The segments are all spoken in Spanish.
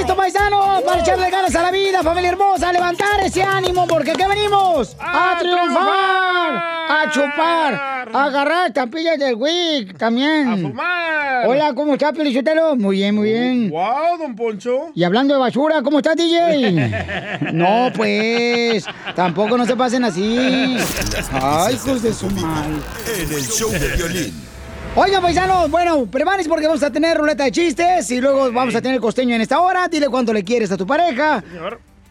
Listos, paisanos, para echarle ganas a la vida, familia hermosa, a levantar ese ánimo, porque ¿qué venimos? ¡A, triunfar! ¡A chupar! ¡A agarrar estampillas del WIC también! ¡A fumar! Hola, ¿cómo estás, Pelichotelo? Muy bien, muy bien. ¡Wow, don Poncho! Y hablando de basura, ¿cómo estás, DJ? no, pues, tampoco no se pasen así. Ay, hijos de su madre. En el show de Piolín. Oigan, paisanos, bueno, prepárense porque vamos a tener ruleta de chistes y luego vamos a tener costeño en esta hora. Dile cuánto le quieres a tu pareja.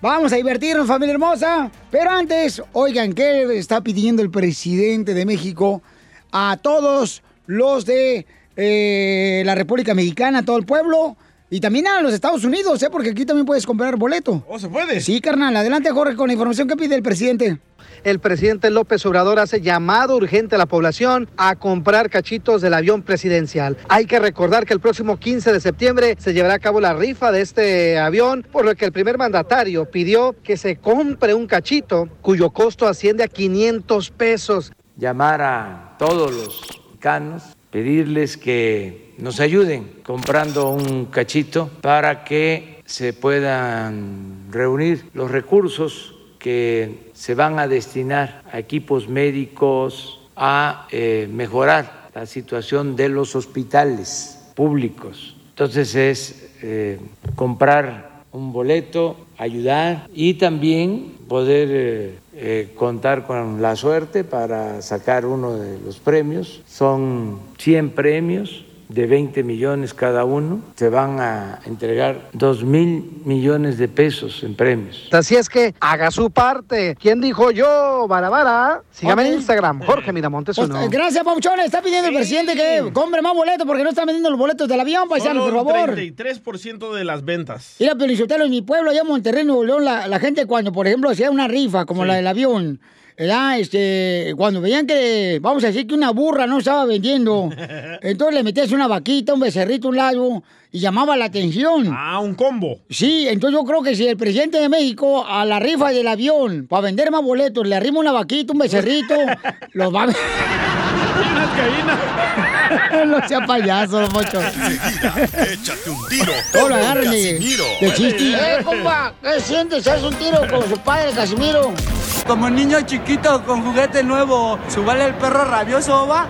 Vamos a divertirnos, familia hermosa. Pero antes, oigan, ¿qué está pidiendo el presidente de México a todos los de eh, la República Mexicana, a todo el pueblo? Y también a los Estados Unidos, ¿eh? Porque aquí también puedes comprar boleto. ¿Oh, se puede? Sí, carnal. Adelante, Jorge, con la información que pide el presidente. El presidente López Obrador hace llamado urgente a la población a comprar cachitos del avión presidencial. Hay que recordar que el próximo 15 de septiembre se llevará a cabo la rifa de este avión, por lo que el primer mandatario pidió que se compre un cachito cuyo costo asciende a 500 pesos. llamar a todos los mexicanos, pedirles que nos ayuden comprando un cachito para que se puedan reunir los recursos que se van a destinar a equipos médicos, a eh, mejorar la situación de los hospitales públicos. Entonces es eh, comprar un boleto, ayudar y también poder eh, contar con la suerte para sacar uno de los premios. Son 100 premios de 20 millones cada uno. Se van a entregar 2 mil millones de pesos en premios. Así es que haga su parte. ¿Quién dijo yo? Barabara. Sígame en. Instagram, Jorge Miramontes Pues, uno. gracias, Pauchón. Está pidiendo el presidente que compre más boletos porque no están vendiendo los boletos del avión, paisanos, Solo por favor. 33% de las ventas. Mira, Pelizotelo, en mi pueblo, allá en Monterrey, Nuevo León, la, la gente cuando, por ejemplo, hacía una rifa, como la del avión, ¿verdad? Este, cuando veían que, vamos a decir que una burra no estaba vendiendo, entonces le metías una vaquita, un becerrito, un lago, y llamaba la atención. Ah, un combo. Sí, entonces yo creo que si el presidente de México a la rifa del avión, para vender más boletos, le arrima una vaquita, un becerrito, los va a... no sea payaso, don Poncho. Échate un tiro de, Casimiro. de chiste. ¡Eh, compa! ¿Qué sientes? ¿Haz un tiro con su padre, Casimiro? Como niño chiquito con juguete nuevo, ¿subale el perro rabioso, va?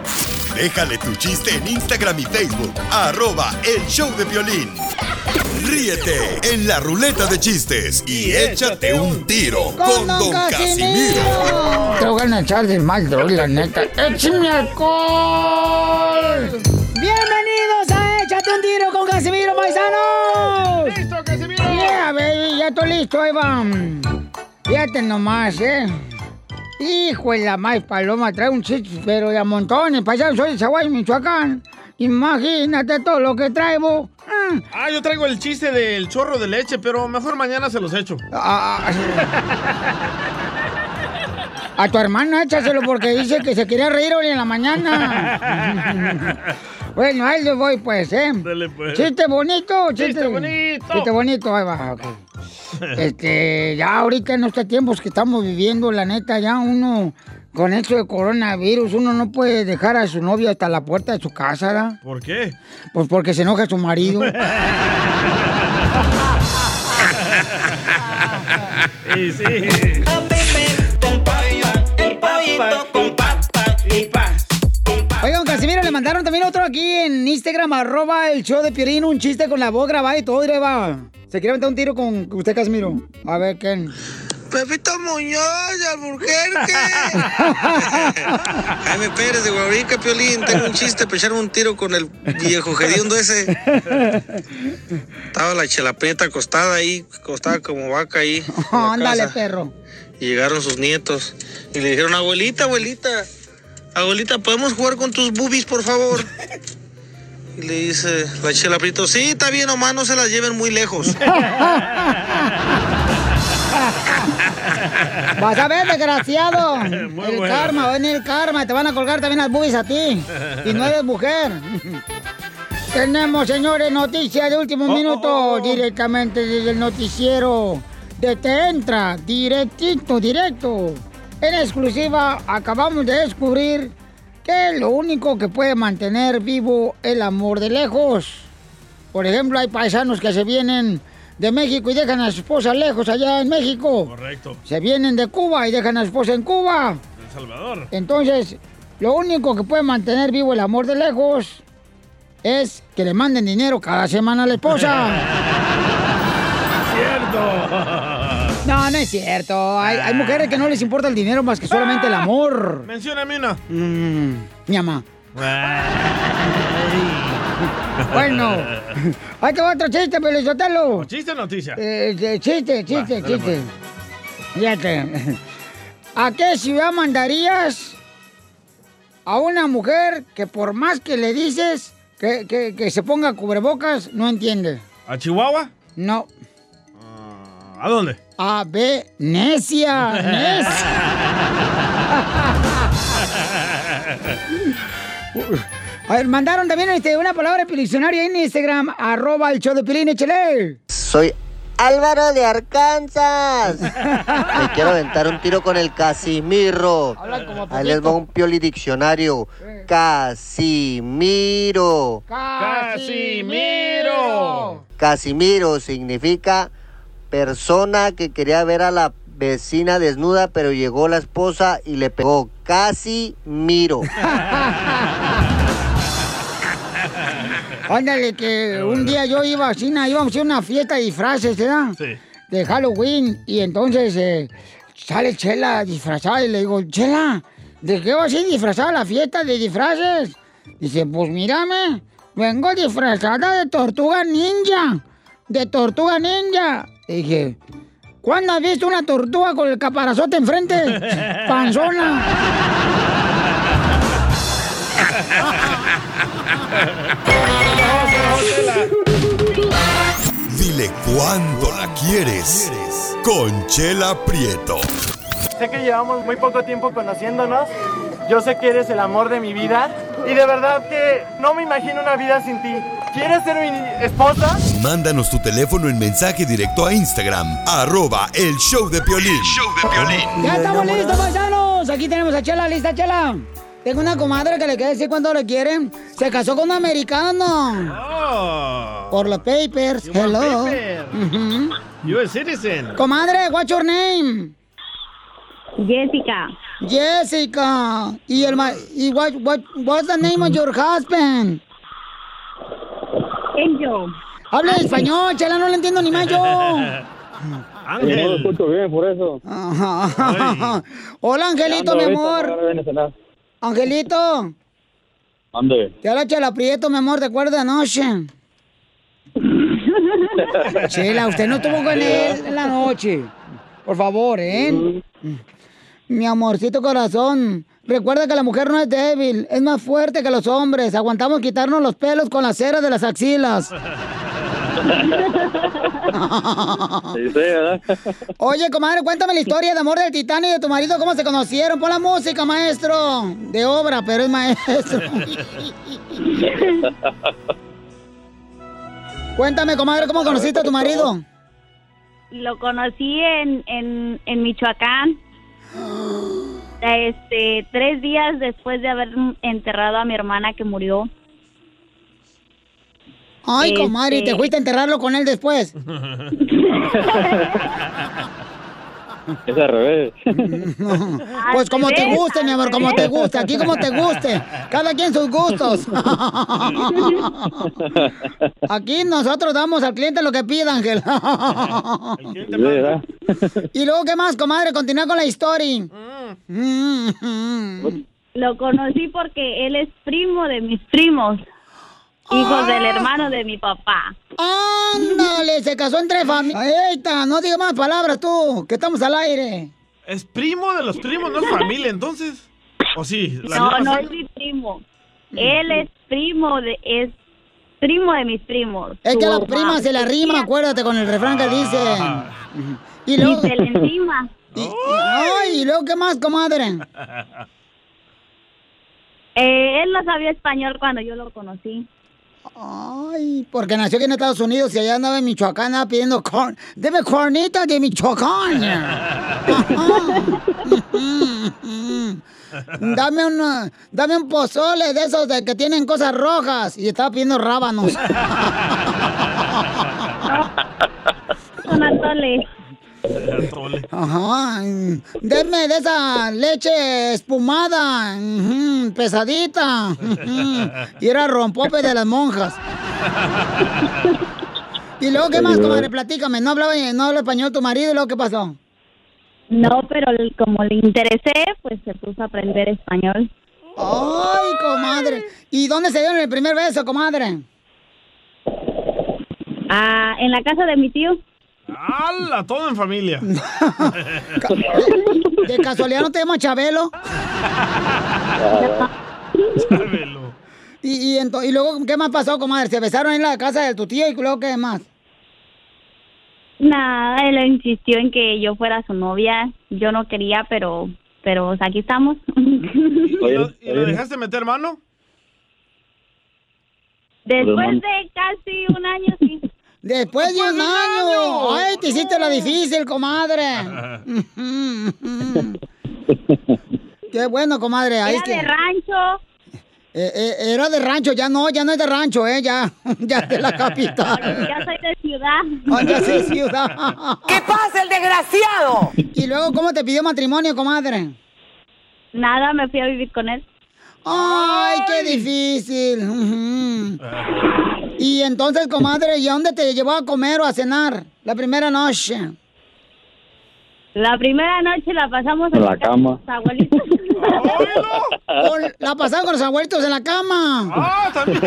Déjale tu chiste en Instagram y Facebook, arroba el show de violín. Ríete en la ruleta de chistes y échate un tiro con Don Casimiro. Te voy a echar de mal, la neta. ¡Échame alcohol! ¡Bienvenidos a Échate un tiro con Casimiro, paisanos! ¡Listo, Casimiro! Yeah, baby, ya estoy listo, van. Fíjate nomás, ¿eh? Hijo de la más paloma, trae un chiste, pero de a montones. Paisano, soy de Zaguay, Michoacán. Imagínate todo lo que traigo. Mm. Ah, yo traigo el chiste del chorro de leche, pero mejor mañana se los echo. A, a- a tu hermana échaselo porque dice que se quería reír hoy en la mañana. bueno, ahí le voy pues, ¿eh? Dale, pues. Chiste bonito, chiste, Chiste bonito. Chiste bonito, ahí va, ok. Este, ya ahorita en estos tiempos que estamos viviendo, la neta, ya uno, con esto de coronavirus, uno no puede dejar a su novio hasta la puerta de su casa, ¿verdad? ¿Por qué? Pues porque se enoja su marido. Sí, sí. Oigan, Casimiro, le mandaron también otro aquí en Instagram, arroba el show de Pierín, un chiste con la voz grabada y todo, y le va. Se quiere aventar un tiro con usted, Casimiro. A ver, ¿quién? Pepito Muñoz, Alburquerque. Jaime Pérez de Guabrica, Piolín. Tengo un chiste para echarme un tiro con el viejo hediondo ese. Estaba la chelapeta acostada ahí, acostada como vaca ahí. Ándale, casa. perro. Y llegaron sus nietos. Y le dijeron, abuelita, abuelita, abuelita, ¿podemos jugar con tus boobies, por favor? Y le dice la chelaprito, sí, está bien, nomás no se las lleven muy lejos. Vas a ver, desgraciado. Muy el karma, va a venir el karma. Te van a colgar también las boobies a ti. Y no eres mujer. Tenemos, señores, noticias de último Oh, minuto. Directamente desde el noticiero de Te Entra. Directito, directo. En exclusiva, acabamos de descubrir que lo único que puede mantener vivo el amor de lejos. Por ejemplo, hay paisanos que se vienen de México y dejan a su esposa lejos allá en México. Correcto. Se vienen de Cuba y dejan a su esposa en Cuba. El Salvador. Entonces, lo único que puede mantener vivo el amor de lejos es que le manden dinero cada semana a la esposa. Cierto. Es cierto. Hay, hay mujeres que no les importa el dinero más que solamente el amor. Mencióname una. Mm, mi mamá. Bueno, ahí te va otro chiste, Pelizotelo. ¿Chiste o noticia? Eh, eh, chiste, chiste, Va, chiste. Fíjate. ¿A qué ciudad mandarías a una mujer que por más que le dices que, que- que se ponga cubrebocas, no entiende? ¿A Chihuahua? No. ¿A dónde? A Venecia. Necia. A ver, mandaron también este, una palabra de diccionario en Instagram, arroba el show de Pilín, échale. Soy Álvaro de Arkansas. Me quiero aventar un tiro con el Casimiro. Ahí les va un pioli diccionario. Casimiro. Casimiro. Casimiro significa persona que quería ver a la vecina desnuda, pero llegó la esposa y le pegó. Casimiro. Ándale, que un día yo iba a China, íbamos a hacer una fiesta de disfraces, ¿verdad? Sí. De Halloween. Y entonces eh, sale Chela disfrazada y le digo, Chela, ¿de qué vas a ir disfrazada a la fiesta de disfraces? Dice, pues mírame, vengo disfrazada de tortuga ninja. De tortuga ninja. Le dije, ¿cuándo has visto una tortuga con el caparazote enfrente? Panzona. Dile cuándo la quieres. Conchela Prieto. Sé que llevamos muy poco tiempo conociéndonos. Yo sé que eres el amor de mi vida. Y de verdad que no me imagino una vida sin ti. ¿Quieres ser mi esposa? Mándanos tu teléfono en mensaje directo a Instagram, arroba el show de Piolín. Ya estamos listos, paisanos. Aquí tenemos a Chela, lista, Chela. Tengo una comadre que le quiere decir cuánto le quieren. Se casó con un americano. Por los papers. You Hello. paper. Ujú. You a citizen. Comadre, what's your name? Jessica. Jessica. Y el ma y what, what what's the name of your husband? Angel. Habla español, Chela, no le entiendo ni más yo. No lo escucho bien, por eso. Ajá. Hola, Angelito, mi amor. Angelito, Ande. te habla Chela Prieto, mi amor, ¿te acuerdas de anoche? Chela, usted no estuvo con él en la noche. Por favor, ¿eh? Mi amorcito corazón. Recuerda que la mujer no es débil, es más fuerte que los hombres. Aguantamos quitarnos los pelos con la cera de las axilas. Sí, sí, ¿verdad? Oye, comadre, cuéntame la historia de amor del titán y de tu marido, cómo se conocieron. Pon la música, maestro. De obra, pero es maestro. Cuéntame, comadre, ¿cómo conociste a tu marido? Lo conocí en, en, en Michoacán. Este, tres días después de haber enterrado a mi hermana que murió. Ay, Este- comadre, ¿y te fuiste a enterrarlo con él después? Es al revés. Pues como te guste, mi amor, como te guste. Aquí como te guste. Cada quien sus gustos. Aquí nosotros damos al cliente lo que pida, Ángel. Y luego, ¿qué más, comadre? Continúa con la historia. Lo conocí porque él es primo de mis primos, hijos del hermano de mi papá. Ándale, se casó entre familias. Eita, no digas más palabras tú, que estamos al aire. ¿Es primo de los primos? ¿No es familia entonces? ¿O sí? La No, no es mi primo. Él es primo de, es primo de mis primos. Es que a la prima se la rima, acuérdate con el refrán que dice. Y luego... se le encima. Y, y- ay, ¿y luego qué más, comadre? Eh, él no sabía español cuando yo lo conocí. Ay, porque nació aquí en Estados Unidos y allá andaba en Michoacán andaba pidiendo corn. Deme cornita de Michoacán. dame un dame un pozole de esos de que tienen cosas rojas y estaba pidiendo rábanos. Un atole. Ajá. Deme de esa leche espumada, pesadita. Y era rompope de las monjas. Y luego, ¿qué más, comadre? Platícame. ¿No hablaba, no habla español tu marido y luego qué pasó? No, pero como le interesé, pues se puso a aprender español. Ay, comadre. ¿Y dónde se dieron el primer beso, comadre? Ah, en la casa de mi tío. ¡Hala! Todo en familia. ¿De casualidad no te llamas Chabelo? Y, y, y luego, ¿qué más pasó, comadre? ¿Se besaron en la casa de tu tío y luego qué más? Nada, él insistió en que yo fuera su novia. Yo no quería, pero pero aquí estamos. ¿Y lo, y lo dejaste meter mano? Después de casi un año, sí. Después de un año. Ay, te hiciste la difícil, comadre. Qué bueno, comadre. Ahí Era de rancho. Eh, eh, era de rancho, ya no, ya no es de rancho, eh, ya, ya es de la capital. Ya soy de ciudad. Ah, ya sí, ciudad. ¿Qué pasa, el desgraciado? Y luego, ¿cómo te pidió matrimonio, comadre? Nada, me fui a vivir con él. Ay, qué difícil. Y entonces, comadre, ¿y a dónde te llevó a comer o a cenar la primera noche? La primera noche la pasamos En la cama. los abuelitos. Con- la pasaron con los abuelitos en la cama. ¡Ah, también!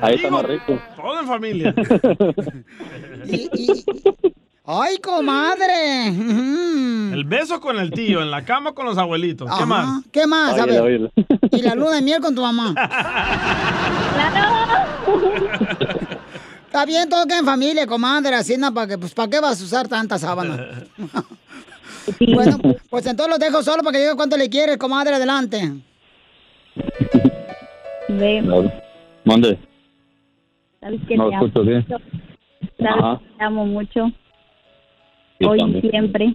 Ahí está más rico. Todo en familia. Y- y- Ay, comadre. El beso con el tío, en la cama con los abuelitos. ¿Qué Ajá. más? ¿Qué más? A ver. Y la luna de miel con tu mamá. Está bien, todo queda en familia, comadre, Hacienda, para que, pues, ¿para qué vas a usar tanta sábana? bueno, pues entonces los dejo solo para que diga cuánto le quieres, comadre, adelante. Mande. Sabes que No te amo escucho bien. mucho. Sabes Ajá. que te amo mucho. Hoy también. siempre.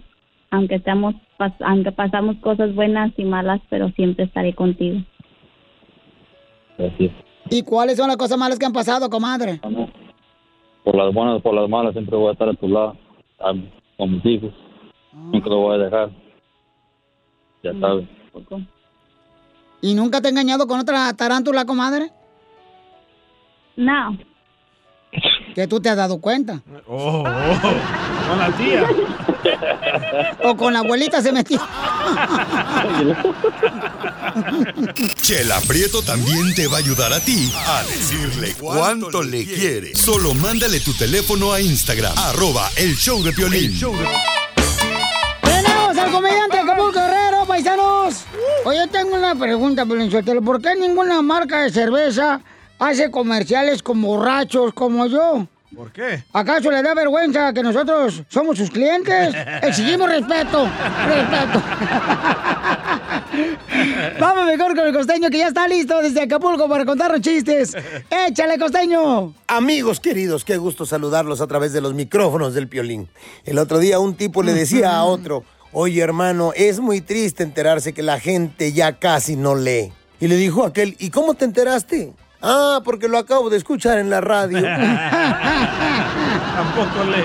Aunque estamos, pas- aunque pasamos cosas buenas y malas, pero siempre estaré contigo. Gracias. ¿Y cuáles son las cosas malas que han pasado, comadre? Por las buenas, por las malas, siempre voy a estar a tu lado. a- Con mis hijos. Nunca lo voy a dejar. Ya sabes. ¿Y nunca te ha engañado con otra tarántula, comadre? No. Que tú te has dado cuenta. Oh, oh, con la tía. O con la abuelita se metió. Chela Prieto también te va a ayudar a ti a decirle cuánto le quiere. Solo mándale tu teléfono a Instagram, arroba el show de Piolín. Tenemos al comediante Acapulco Guerrero, paisanos. Oye, tengo una pregunta, Pelinchotelo. ¿Por qué ninguna marca de cerveza hace comerciales con borrachos como yo? ¿Por qué? ¿Acaso le da vergüenza que nosotros somos sus clientes? Exigimos respeto, respeto. Vamos mejor con el costeño que ya está listo desde Acapulco para contarnos chistes. ¡Échale, costeño! Amigos queridos, qué gusto saludarlos a través de los micrófonos del Piolín. El otro día un tipo le decía a otro, oye hermano, es muy triste enterarse que la gente ya casi no lee. Y le dijo aquel, ¿y cómo te enteraste? Ah, porque lo acabo de escuchar en la radio. Tampoco le.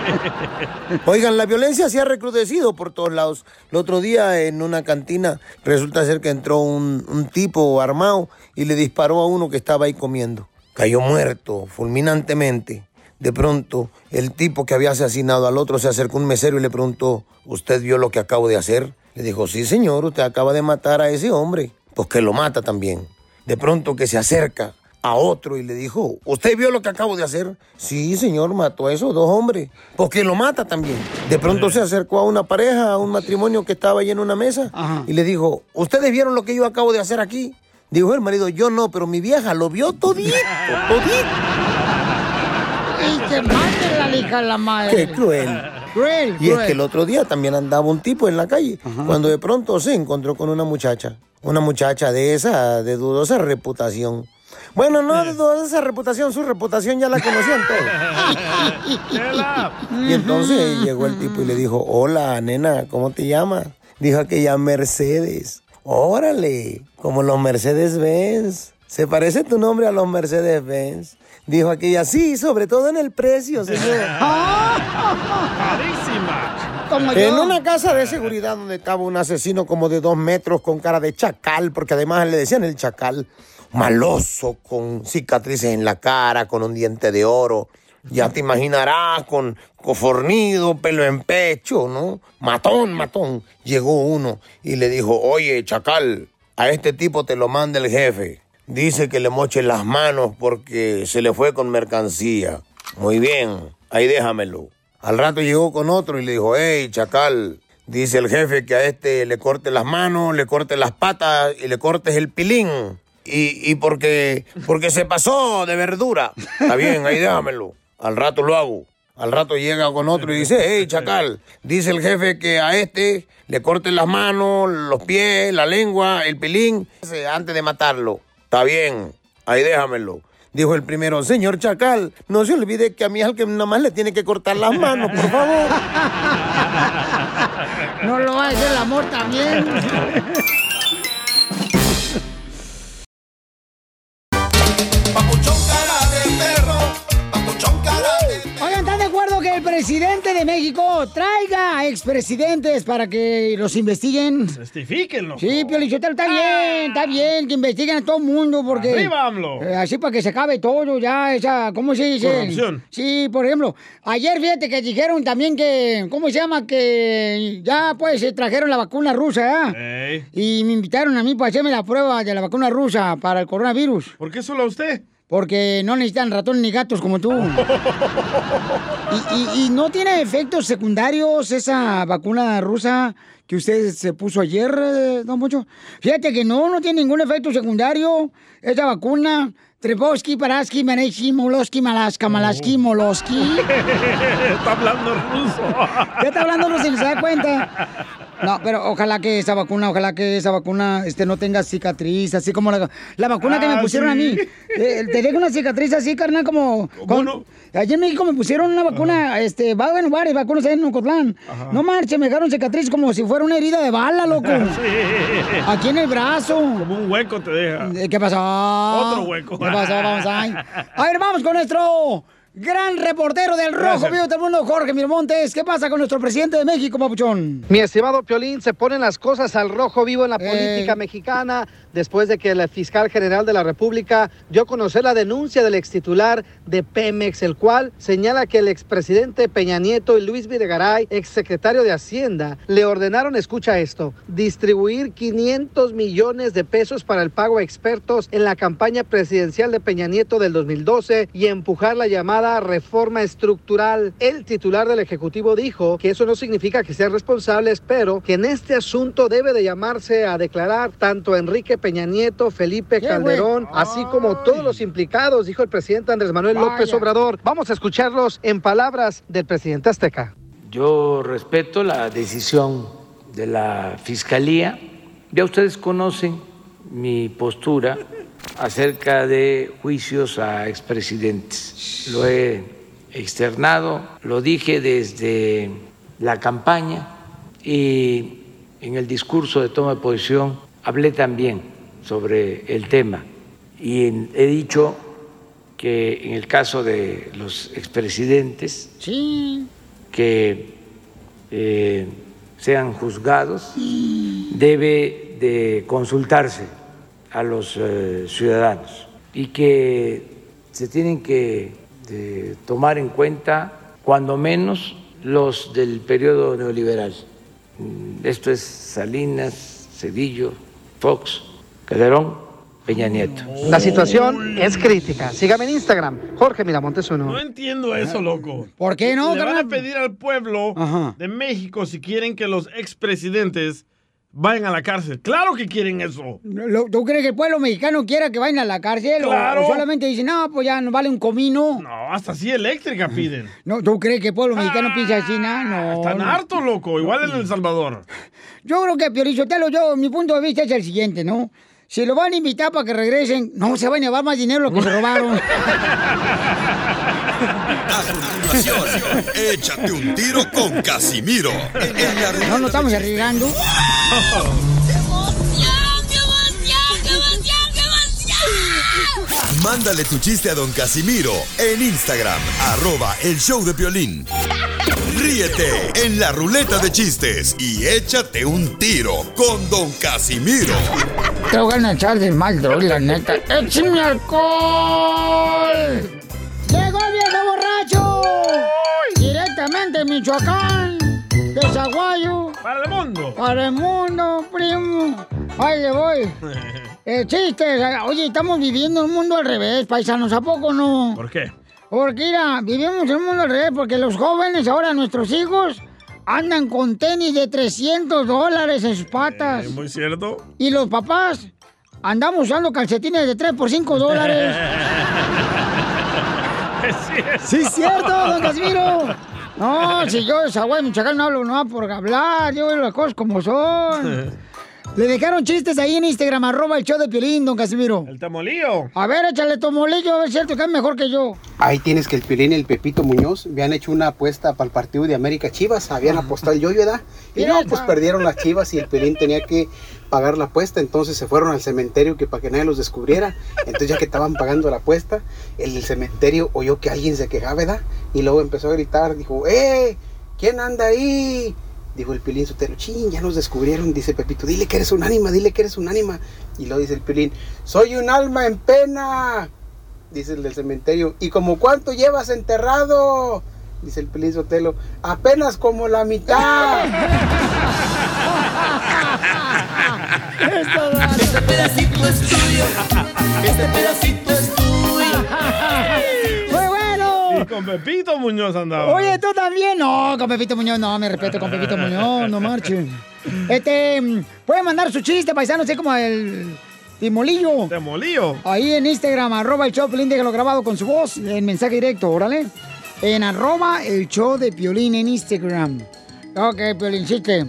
Oigan, la violencia se ha recrudecido por todos lados. El otro día en una cantina resulta ser que entró un, un tipo armado y le disparó a uno que estaba ahí comiendo. Cayó muerto fulminantemente. De pronto, el tipo que había asesinado al otro se acercó a un mesero y le preguntó, ¿usted vio lo que acabo de hacer? Le dijo, sí señor, usted acaba de matar a ese hombre. Pues que lo mata también. De pronto que se acerca a otro y le dijo, ¿usted vio lo que acabo de hacer? Sí, señor, mató a esos dos hombres. Porque lo mata también. De pronto se acercó a una pareja, a un matrimonio que estaba ahí en una mesa y le dijo, ¿ustedes vieron lo que yo acabo de hacer aquí? Dijo el marido, yo no, pero mi vieja lo vio todito, todito. Y que mate la hija la madre. Qué cruel. Cruel, Y es que el otro día también andaba un tipo en la calle, cuando de pronto se encontró con una muchacha. Una muchacha de esa, de dudosa reputación. Bueno, no de dudosa reputación, su reputación ya la conocían todos. Y entonces llegó el tipo y le dijo, hola, nena, ¿cómo te llamas? Dijo aquella Mercedes. Órale, como los Mercedes-Benz. ¿Se parece tu nombre a los Mercedes-Benz? Dijo aquella, sí, sobre todo en el precio, señor. Carísima. Como En yo. una casa de seguridad donde estaba un asesino como de dos metros con cara de chacal, porque además le decían el chacal, maloso, con cicatrices en la cara, con un diente de oro. Ya te imaginarás, con cofornido, pelo en pecho, ¿no? Matón, matón. Llegó uno y le dijo, oye, chacal, a este tipo te lo manda el jefe. Dice que le moche las manos porque se le fue con mercancía. Muy bien, ahí déjamelo. Al rato llegó con otro y le dijo, hey, chacal, dice el jefe que a este le corte las manos, le corte las patas y le cortes el pilín. Y, y porque, porque se pasó de verdura. Está bien, ahí déjamelo. Al rato lo hago. Al rato llega con otro y dice, hey, chacal, dice el jefe que a este le corten las manos, los pies, la lengua, el pilín, antes de matarlo. Está bien, ahí déjamelo. Dijo el primero, señor Chacal, no se olvide que a mí es al que nada más le tiene que cortar las manos, por favor. No lo va a hacer el amor también. el presidente de México traiga expresidentes para que los investiguen? Testifíquenlo. Sí, Piolichotelo, está bien, está bien, que investiguen a todo el mundo, porque... Arriba, AMLO. Eh, así para que se acabe todo ya, esa, ¿cómo se dice? Corrupción. Sí, por ejemplo, ayer fíjate que dijeron también que, ¿cómo se llama? Que ya pues se trajeron la vacuna rusa, ¿eh? Y me invitaron a mí para hacerme la prueba de la vacuna rusa para el coronavirus. ¿Por qué solo a usted? Porque no necesitan ratones ni gatos como tú. y, y- y no tiene efectos secundarios esa vacuna rusa que usted se puso ayer, eh, don Poncho. Fíjate que no, no tiene ningún efecto secundario esa vacuna. Trebowski, Paraski, Maneski, Moloski, Malaska, Malaski, Moloski. Está hablando ruso. Ya está hablando ruso y no se da cuenta. No, pero ojalá que esa vacuna, ojalá que esa vacuna este, no tenga cicatriz, así como la, la vacuna que me Ah, pusieron a sí. mí. Eh, te deja una cicatriz así, carnal, como... con- Allí en México me pusieron una vacuna, este, va en varias vacunas ahí en Ocotlán. No marche, me dejaron cicatriz como si fuera una herida de bala, loco. Aquí en el brazo. Como un hueco te deja. Eh, ¿Qué pasó? Otro hueco. ¿Qué pasó? Vamos ahí. A ver, vamos con nuestro gran reportero del Rojo. Vivo del Mundo, Jorge Miramontes. ¿Qué pasa con nuestro presidente de México, papuchón? Mi estimado Piolín, se ponen las cosas al rojo vivo en la Ey. política mexicana después de que el fiscal general de la República dio a conocer la denuncia del extitular de Pemex, el cual señala que el expresidente Peña Nieto y Luis Videgaray, exsecretario de Hacienda, le ordenaron, escucha esto, distribuir 500 millones de pesos para el pago a expertos en la campaña presidencial de Peña Nieto del 2012 y empujar la llamada reforma estructural. El titular del Ejecutivo dijo que eso no significa que sean responsables, pero que en este asunto debe de llamarse a declarar tanto Enrique Peña Nieto, Felipe Calderón, así como todos los implicados, dijo el presidente Andrés Manuel López. Obrador. Vamos a escucharlos en palabras del presidente Azteca. Yo respeto la decisión de la Fiscalía. Ya ustedes conocen mi postura acerca de juicios a expresidentes. Lo he externado, lo dije desde la campaña y en el discurso de toma de posición hablé también sobre el tema y he dicho que en el caso de los expresidentes que eh, sean juzgados debe de consultarse a los eh, ciudadanos y que se tienen que eh, tomar en cuenta cuando menos los del periodo neoliberal. Mm, Esto es Salinas, Cedillo, Fox, Calderón, Peña Nieto. La situación es crítica. Sígame en Instagram, Jorge Miramontes uno. No entiendo eso, loco. ¿Por qué no, Le van a pedir al pueblo de México si quieren que los expresidentes vayan a la cárcel. Claro que quieren eso. ¿Tú crees que el pueblo mexicano quiera que vayan a la cárcel? Claro. O, solamente dicen, no, pues ya nos vale un comino. No, hasta así eléctrica piden. No, ¿Tú crees que el pueblo mexicano piensa así? No, no. Están no. hartos, loco. Igual en El Salvador. Yo creo que Piorichotelo, yo, mi punto de vista es el siguiente, ¿no? Si lo van a invitar para que regresen, no se van a llevar más dinero lo que se robaron. Continuación, échate un tiro con Casimiro. En la No nos estamos arriesgando. Mándale tu chiste a don Casimiro en Instagram, arroba el show de violín. Ríete en la ruleta de chistes y échate un tiro con don Casimiro. Te voy a echar de mal, la neta. ¡Échame alcohol! Michoacán, de Zaguayo. Para el mundo. Para el mundo, primo. Ahí le voy. Eh, chistes. Oye, estamos viviendo un mundo al revés, paisanos. ¿A poco no? ¿Por qué? Porque, mira, vivimos en un mundo al revés porque los jóvenes, ahora nuestros hijos, andan con tenis de 300 dólares en sus patas. Eh, muy cierto. Y los papás andamos usando calcetines de 3 por 5 dólares. Es cierto. Sí, es cierto, don Casimiro. No, si yo de Zaguay, Michoacán, no hablo no por hablar, yo veo las cosas como son. Le dejaron chistes ahí en Instagram, arroba el show de Piolín, don Casimiro. El tamolillo. A ver, échale tomolillo, a ver si es cierto que es mejor que yo. Ahí tienes que el Piolín y el Pepito Muñoz habían hecho una apuesta para el partido de América Chivas, habían apostado el yoyo, ¿verdad? Y no, pues perdieron las Chivas y el Piolín tenía que pagar la apuesta, entonces se fueron al cementerio que para que nadie los descubriera. Entonces ya que estaban pagando la apuesta, el del cementerio oyó que alguien se quejaba, ¿verdad? Y luego empezó a gritar, dijo, ¡eh! ¿Quién anda ahí? Dijo el Piolín Sotelo, ching, ya nos descubrieron, dice Pepito, dile que eres un ánima, dile que eres un ánima. Y luego dice el Piolín, soy un alma en pena dice el del cementerio. ¿Y como cuánto llevas enterrado? Dice el Pelín Sotelo. Apenas como la mitad. Este pedacito es tuyo. Este pedacito es tuyo. Con Pepito Muñoz andaba. Oye, tú también. No, con Pepito Muñoz, no, me respeto con Pepito Muñoz, no marchen. Este, pueden mandar su chiste, paisano, así como el Timolillo. Timolillo. Ahí en Instagram, arroba el show, de déjalo grabado con su voz, en mensaje directo, órale. En arroba el show de Piolín en Instagram. Ok, Piolín, chiste.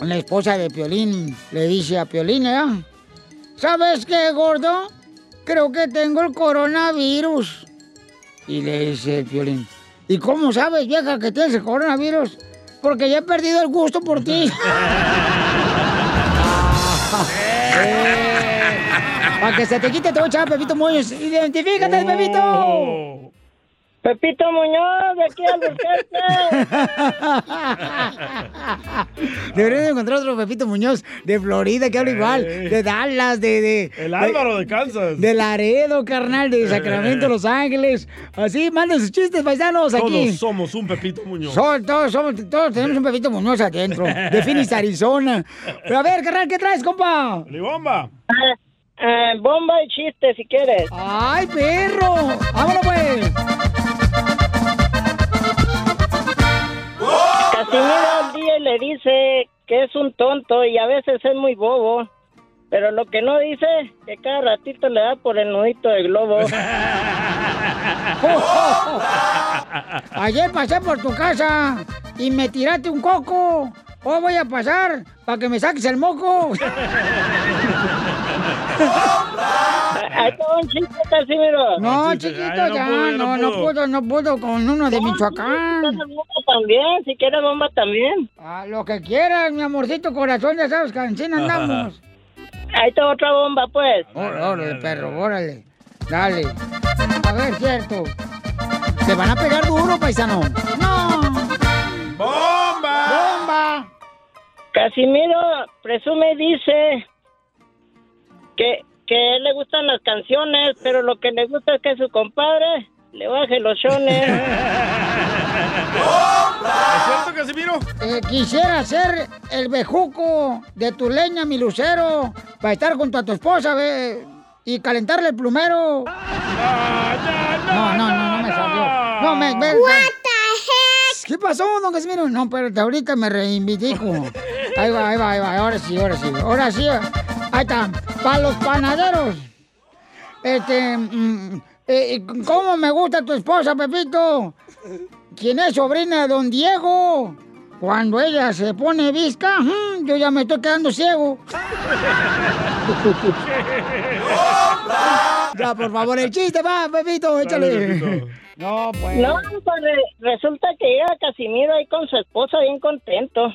La esposa de Piolín le dice a Piolín, ¿eh? ¿Sabes qué, gordo? Creo que tengo el coronavirus. Y le dice el Piolín, ¿y cómo sabes, vieja, que tienes el coronavirus? Porque ya he perdido el gusto por ti. Para que se te quite, echar a Pepito Muñoz. ¡Identifícate, Pepito! Pepito Muñoz, de aquí al Deberían de encontrar otro Pepito Muñoz de Florida que habla igual, de Dallas, de... de El Álvaro de Kansas. De Laredo, carnal, de Sacramento, Los Ángeles. Así, manden sus chistes, paisanos, aquí. Todos somos un Pepito Muñoz. Son- todos, somos, todos tenemos un Pepito Muñoz adentro, de Phoenix, Arizona. Pero a ver, carnal, ¿qué traes, compa? bomba! Eh, bomba y chiste, si quieres. ¡Ay, perro! ¡Vámonos, pues! Casimiro al día le dice que es un tonto y a veces es muy bobo. Pero lo que no dice, que cada ratito le da por el nudito de globo. Ayer pasé por tu casa y me tiraste un coco. Hoy voy a pasar para que me saques el moco. Ahí está un chiste, Casimiro. No, chiquito, ya, no, no puedo, no puedo con uno de Michoacán. también, si quieres bomba también. Ah, lo que quieras, mi amorcito corazón, ya sabes que así andamos. Ahí está otra bomba, pues. Órale, perro, órale. Dale. A ver, cierto. Te van a pegar duro, paisano. No. ¡Bomba! ¡Bomba! Casimiro presume y dice que, que a él le gustan las canciones, pero lo que le gusta es que su compadre le baje los chones. ¿Es cierto, Casimiro? Eh, quisiera ser el bejuco de tu leña, mi lucero, para estar junto a tu esposa, ve, y calentarle el plumero. No, no, no, no me salió. No, me, me- ¿Qué pasó, don Casimiro? No, pero ahorita me reivindico. Ahí va, ahí va, ahí va. Ahora sí, ahora sí. Ahora sí. Ahí está. Para los panaderos. Este. mm, eh, ¿Cómo me gusta tu esposa, Pepito? ¿Quién es sobrina de don Diego? Cuando ella se pone visca, mm, yo ya me estoy quedando ciego. ya, por favor, el chiste, va, Pepito, échale. No, pues. No, pues re- resulta que llega Casimiro ahí con su esposa bien contento.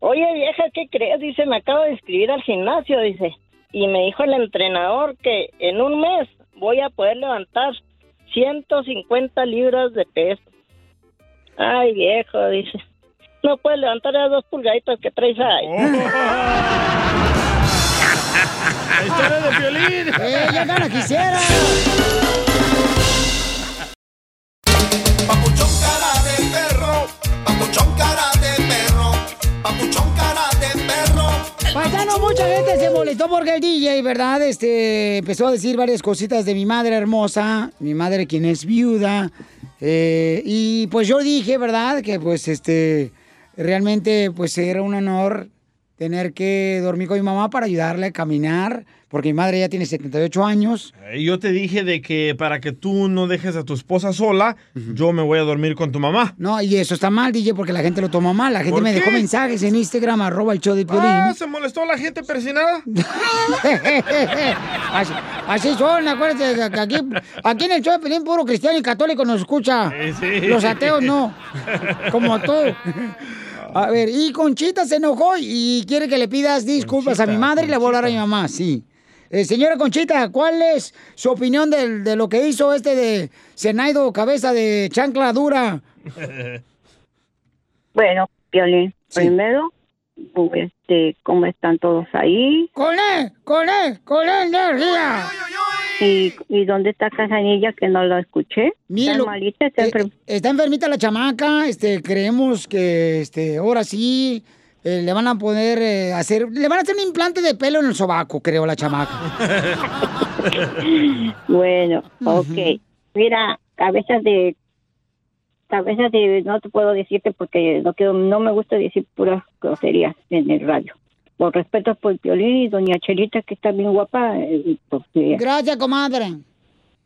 Oye, vieja, ¿qué crees? Dice, me acabo de inscribir al gimnasio, dice. Y me dijo el entrenador que en un mes voy a poder levantar 150 libras de peso. Ay, viejo, dice. No puedes levantar las dos pulgaditas que traes ahí. La historia de violín. ¡Eh, ya gana, quisiera! Papuchón cara de perro, papuchón cara Paisano, mucha gente se molestó porque el DJ, ¿verdad? Este, empezó a decir varias cositas de mi madre hermosa, mi madre quien es viuda. eh, y pues yo dije, ¿verdad? Que pues este, realmente pues era un honor tener que dormir con mi mamá para ayudarle a caminar, porque mi madre ya tiene 78 años. Eh, Yo te dije de que para que tú no dejes a tu esposa sola, yo me voy a dormir con tu mamá. No, y eso está mal, DJ, porque la gente lo toma mal. La gente ¿Por me qué? dejó mensajes en Instagram, arroba el show de Piolín. Ah, ¿se molestó la gente persinada? así, así son, acuérdate que aquí, aquí en el show de Pelín puro cristiano y católico nos escucha. sí. Los ateos no, como tú. A ver, y Conchita se enojó y quiere que le pidas disculpas a mi madre y le voy a hablar a mi mamá, sí. Eh, señora Conchita, ¿cuál es su opinión de, lo que hizo este de Zenaido Cabeza de Chancla Dura? Bueno, Piolín, primero, pues, este, ¿cómo están todos ahí? ¡Con él! ¡Con él! ¡Con él, energía! ¿Y, ¿Y dónde está Casanilla que no lo escuché? ¿Está malita? ¿Está eh, está enfermita la chamaca, este, creemos que este, ahora sí eh, le van a poder eh, hacer, le van a hacer un implante de pelo en el sobaco, creo, la chamaca. Bueno, ok. Mira, cabezas de... Cabezas de... No te puedo decirte porque no quiero, no me gusta decir puras groserías en el radio. Por respeto por Piolín y doña Chelita, que está bien guapa, eh, porque... Gracias, comadre.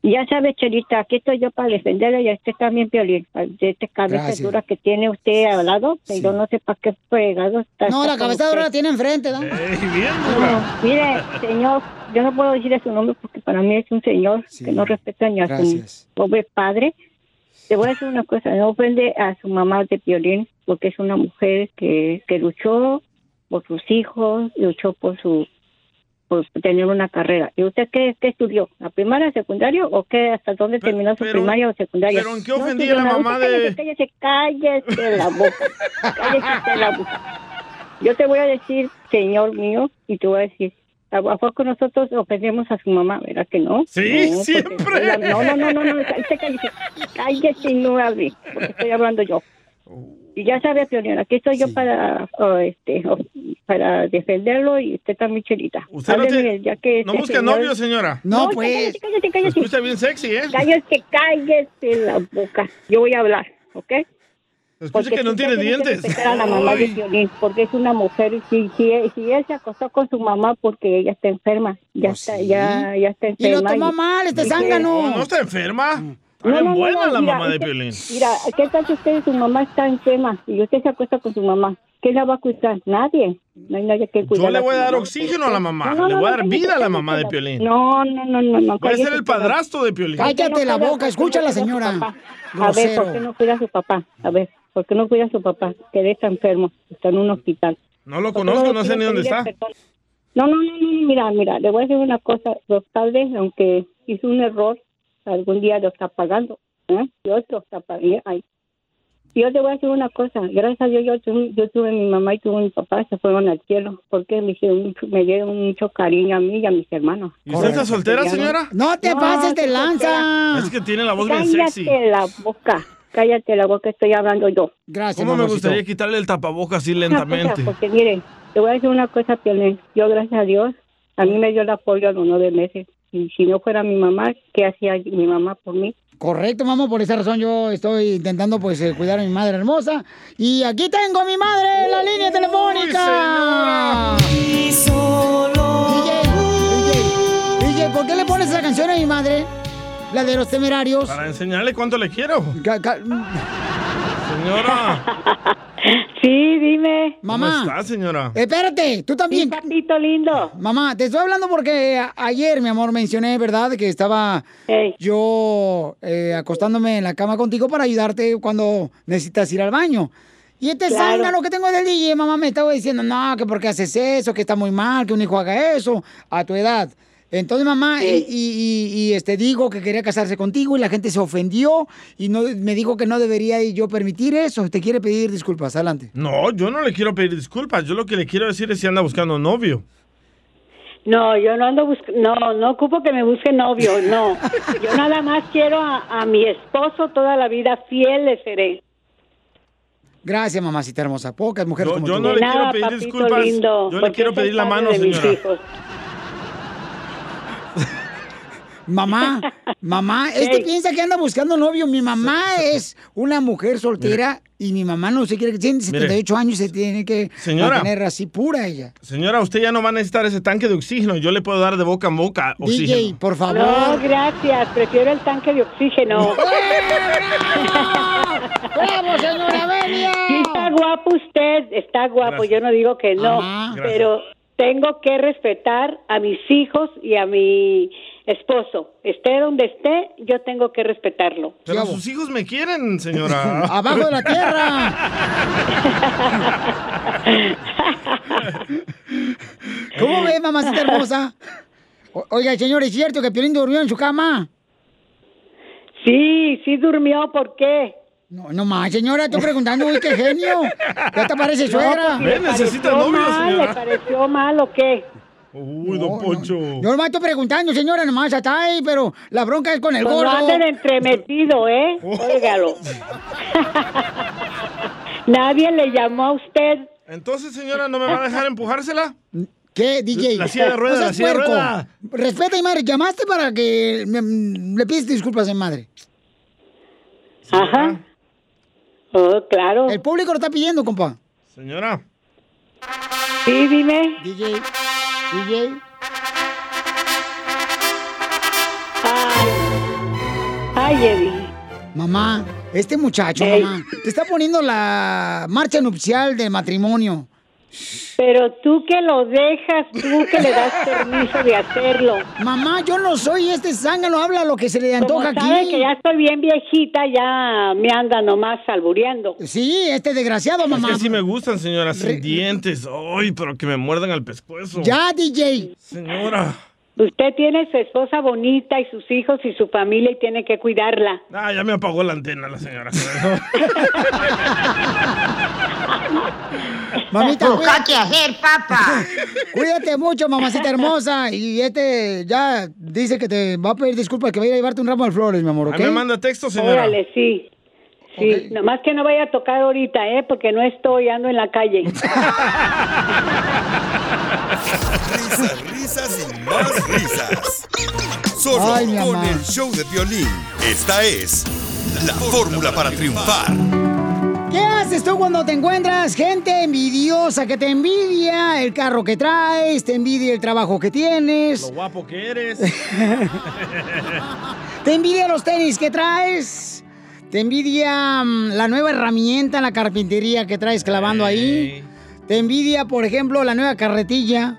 Ya sabes, Chelita, aquí estoy yo para defenderla y a usted también, Piolín. De esta cabeza Gracias. dura que tiene usted al lado, pero no sé para qué fregado está. No, está la con cabeza usted. dura la tiene enfrente, ¿no? No, mire, señor, yo no puedo decirle su nombre porque para mí es un señor que no respeta ni a Gracias. su pobre padre. Te voy a decir una cosa, no ofende a su mamá de Piolín porque es una mujer que, que luchó por sus hijos, luchó por su por tener una carrera. ¿Y usted qué, qué estudió? ¿La primaria, secundaria o qué? ¿Hasta dónde terminó su pero- primaria o secundaria? pero ¿en qué No ofendía estudió la mamá de- Cállese, cállese, cállese la boca. Cállese la boca. Yo te voy a decir, señor mío, y te voy a decir, ¿a poco nosotros ofendemos a su mamá? ¿Verdad que no? Sí, No, siempre. No, no, no, no, no, cállese, cállese. Cállese y no hable, porque estoy hablando yo. Y ya sabe, Pionera, aquí estoy yo para oh, este oh, para defenderlo y usted también, Chelita. Usted no, te- ya que no este busca señor- novio, señora. No, cállate, cállate, cállate. Se escucha bien sexy, ¿eh? Cállese, cállese la boca. Yo voy a hablar, ¿ok? Que no tiene que dientes. a la mamá de Piolín, porque es una mujer y si, si, si él se acostó con su mamá porque ella está enferma, ya está, ya, ya está Y lo enferma. toma mal, este zángano. No, no está enferma. No, no, no, buena no, la mira, mamá de Piolín. Mira, ¿qué tal si usted, su mamá está enferma y usted se acuesta con su mamá? ¿Quién la va a cuidar? Nadie. No hay nadie que cuidar. Yo le voy a dar oxígeno a la mamá. No, no, Le voy a dar vida a la mamá de. Piolín. No, no, no, no, no. Voy a ser el padrastro de Piolín. Cállate la boca, cuida a su señora. A ver, ¿por qué no cuida a su papá? A ver, ¿por qué no cuida a su papá? Que está enfermo, está en un hospital. No lo ¿Por qué conozco, no sé ni dónde está. No, no, no, no, mira, mira, le voy a decir una cosa. Los padres, aunque hizo un error, algún día lo está pagando. ¿eh? Dios lo está pagando. Ay. Yo te voy a decir una cosa. Gracias a Dios, yo tuve, yo tuve mi mamá y tuve mi papá, se fueron al cielo, porque me, hicieron me dieron mucho cariño a mí y a mis hermanos. ¿Y usted está soltera, señora? No te pases de lanza. Es que tiene la voz bien Cállate sexy. la boca. Cállate la boca, estoy hablando yo. Gracias, ¿Cómo me gustaría quitarle el tapabocas así lentamente? cosa, porque mire, te voy a decir una cosa, Piolín. Yo, gracias a Dios, a mí me dio el apoyo a los nueve meses. Y si no fuera mi mamá, ¿qué hacía mi mamá por mí? Correcto, mamá, por esa razón yo estoy intentando pues eh, cuidar a mi madre hermosa. Y aquí tengo a mi madre en la línea telefónica. Y solo DJ, DJ, DJ, ¿por qué le pones esa canción a mi madre? La de los temerarios. Para enseñarle cuánto le quiero. Ca- Señora. Sí, dime. Mamá. ¿Cómo está, señora? Espérate, tú también. papito lindo. Mamá, te estoy hablando porque a- ayer, mi amor, mencioné, ¿verdad? Que estaba yo eh, acostándome en la cama contigo para ayudarte cuando necesitas ir al baño. Y este Claro. zángano que tengo del DJ, mamá, me estaba diciendo, no, que por qué haces eso, que está muy mal, que un hijo haga eso a tu edad. Entonces, mamá, y, y- y- y, este, digo que quería casarse contigo y la gente se ofendió y no, me dijo que no debería yo permitir eso. Te quiere pedir disculpas. Adelante. No, yo no le quiero pedir disculpas. Yo lo que le quiero decir es si anda buscando novio. No, yo no ando buscando, no, no ocupo que me busque novio, no. Yo nada más quiero a, a mi esposo toda la vida, fiel le seré. Gracias, mamacita hermosa. Pocas mujeres Yo, como yo tú. no le quiero pedir papito disculpas. lindo, yo le quiero pedir la mano, señora. Mamá, mamá, este piensa que anda buscando novio. Mi mamá es una mujer soltera y mi mamá no se quiere que tiene 78 años y se tiene que Señora. mantener así pura ella. Señora, usted ya no va a necesitar ese tanque de oxígeno. Yo le puedo dar de boca en boca oxígeno. DJ, por favor. No, gracias, prefiero el tanque de oxígeno. ¡Bravo, señora Belia! Sí, está guapo usted, está guapo, yo no digo que no, Ajá. pero tengo que respetar a mis hijos y a mi esposo. Esté donde esté, yo tengo que respetarlo. Pero sus hijos me quieren, señora. Abajo de la tierra. ¿Cómo ve, mamacita hermosa? O- oiga, señor, ¿es cierto que Piolín durmió en su cama? Sí, sí durmió, ¿por qué? No, no más, señora, estoy preguntando, uy, qué genio. ¿Ya te parece No, suegra? pues, ¿le pareció mal, ¿Le pareció mal o qué? Uy, don Poncho. Yo nomás estoy preguntando, señora, nomás está ahí, pero la bronca es con el Pues gordo. no anden entremetido, ¿eh? Óigalo. Nadie le llamó a usted. Entonces, señora, ¿no me va a dejar empujársela? ¿Qué, DJ? La silla de ruedas, No la silla de ruedas. Respeta, mi madre. Llamaste para que me- le pides disculpas a mi madre. Ajá. Oh, claro. El público lo está pidiendo, compa. Señora. Sí, dime. DJ. DJ. Ay, Eddie. Mamá, este muchacho, Ey. mamá, te está poniendo la marcha nupcial del matrimonio. Pero tú que lo dejas, tú que le das permiso de hacerlo. Mamá, yo no soy este zángano, habla lo que se le antoja Como sabe aquí. que ya estoy bien viejita, ya me anda nomás albureando. Sí, este desgraciado, mamá. Es que sí me gustan, señora, sin dientes. Ay, pero que me muerdan al pescuezo. Ya, DJ. Señora. Usted tiene su esposa bonita y sus hijos y su familia y tiene que cuidarla. Ah, ya me apagó la antena la señora. Mamita, Busca cuida- qué hacer, papá. Cuídate mucho, mamacita hermosa. Y este ya dice que te va a pedir disculpas, que va a ir a llevarte un ramo de flores, mi amor, ¿ok? Ahí me manda texto, señora. Órale, sí. Sí, nomás que no vaya a tocar ahorita, ¿eh? Porque no estoy, ando en la calle. Risas, risas y más risas. Solo Ay, con mamá. el show de violín. Esta es la fórmula para triunfar. ¿Qué haces tú cuando te encuentras gente envidiosa que te envidia el carro que traes, te envidia el trabajo que tienes, Lo guapo que eres. te envidia los tenis que traes, te envidia mm, la nueva herramienta en la carpintería que traes clavando ahí, te envidia, por ejemplo, la nueva carretilla.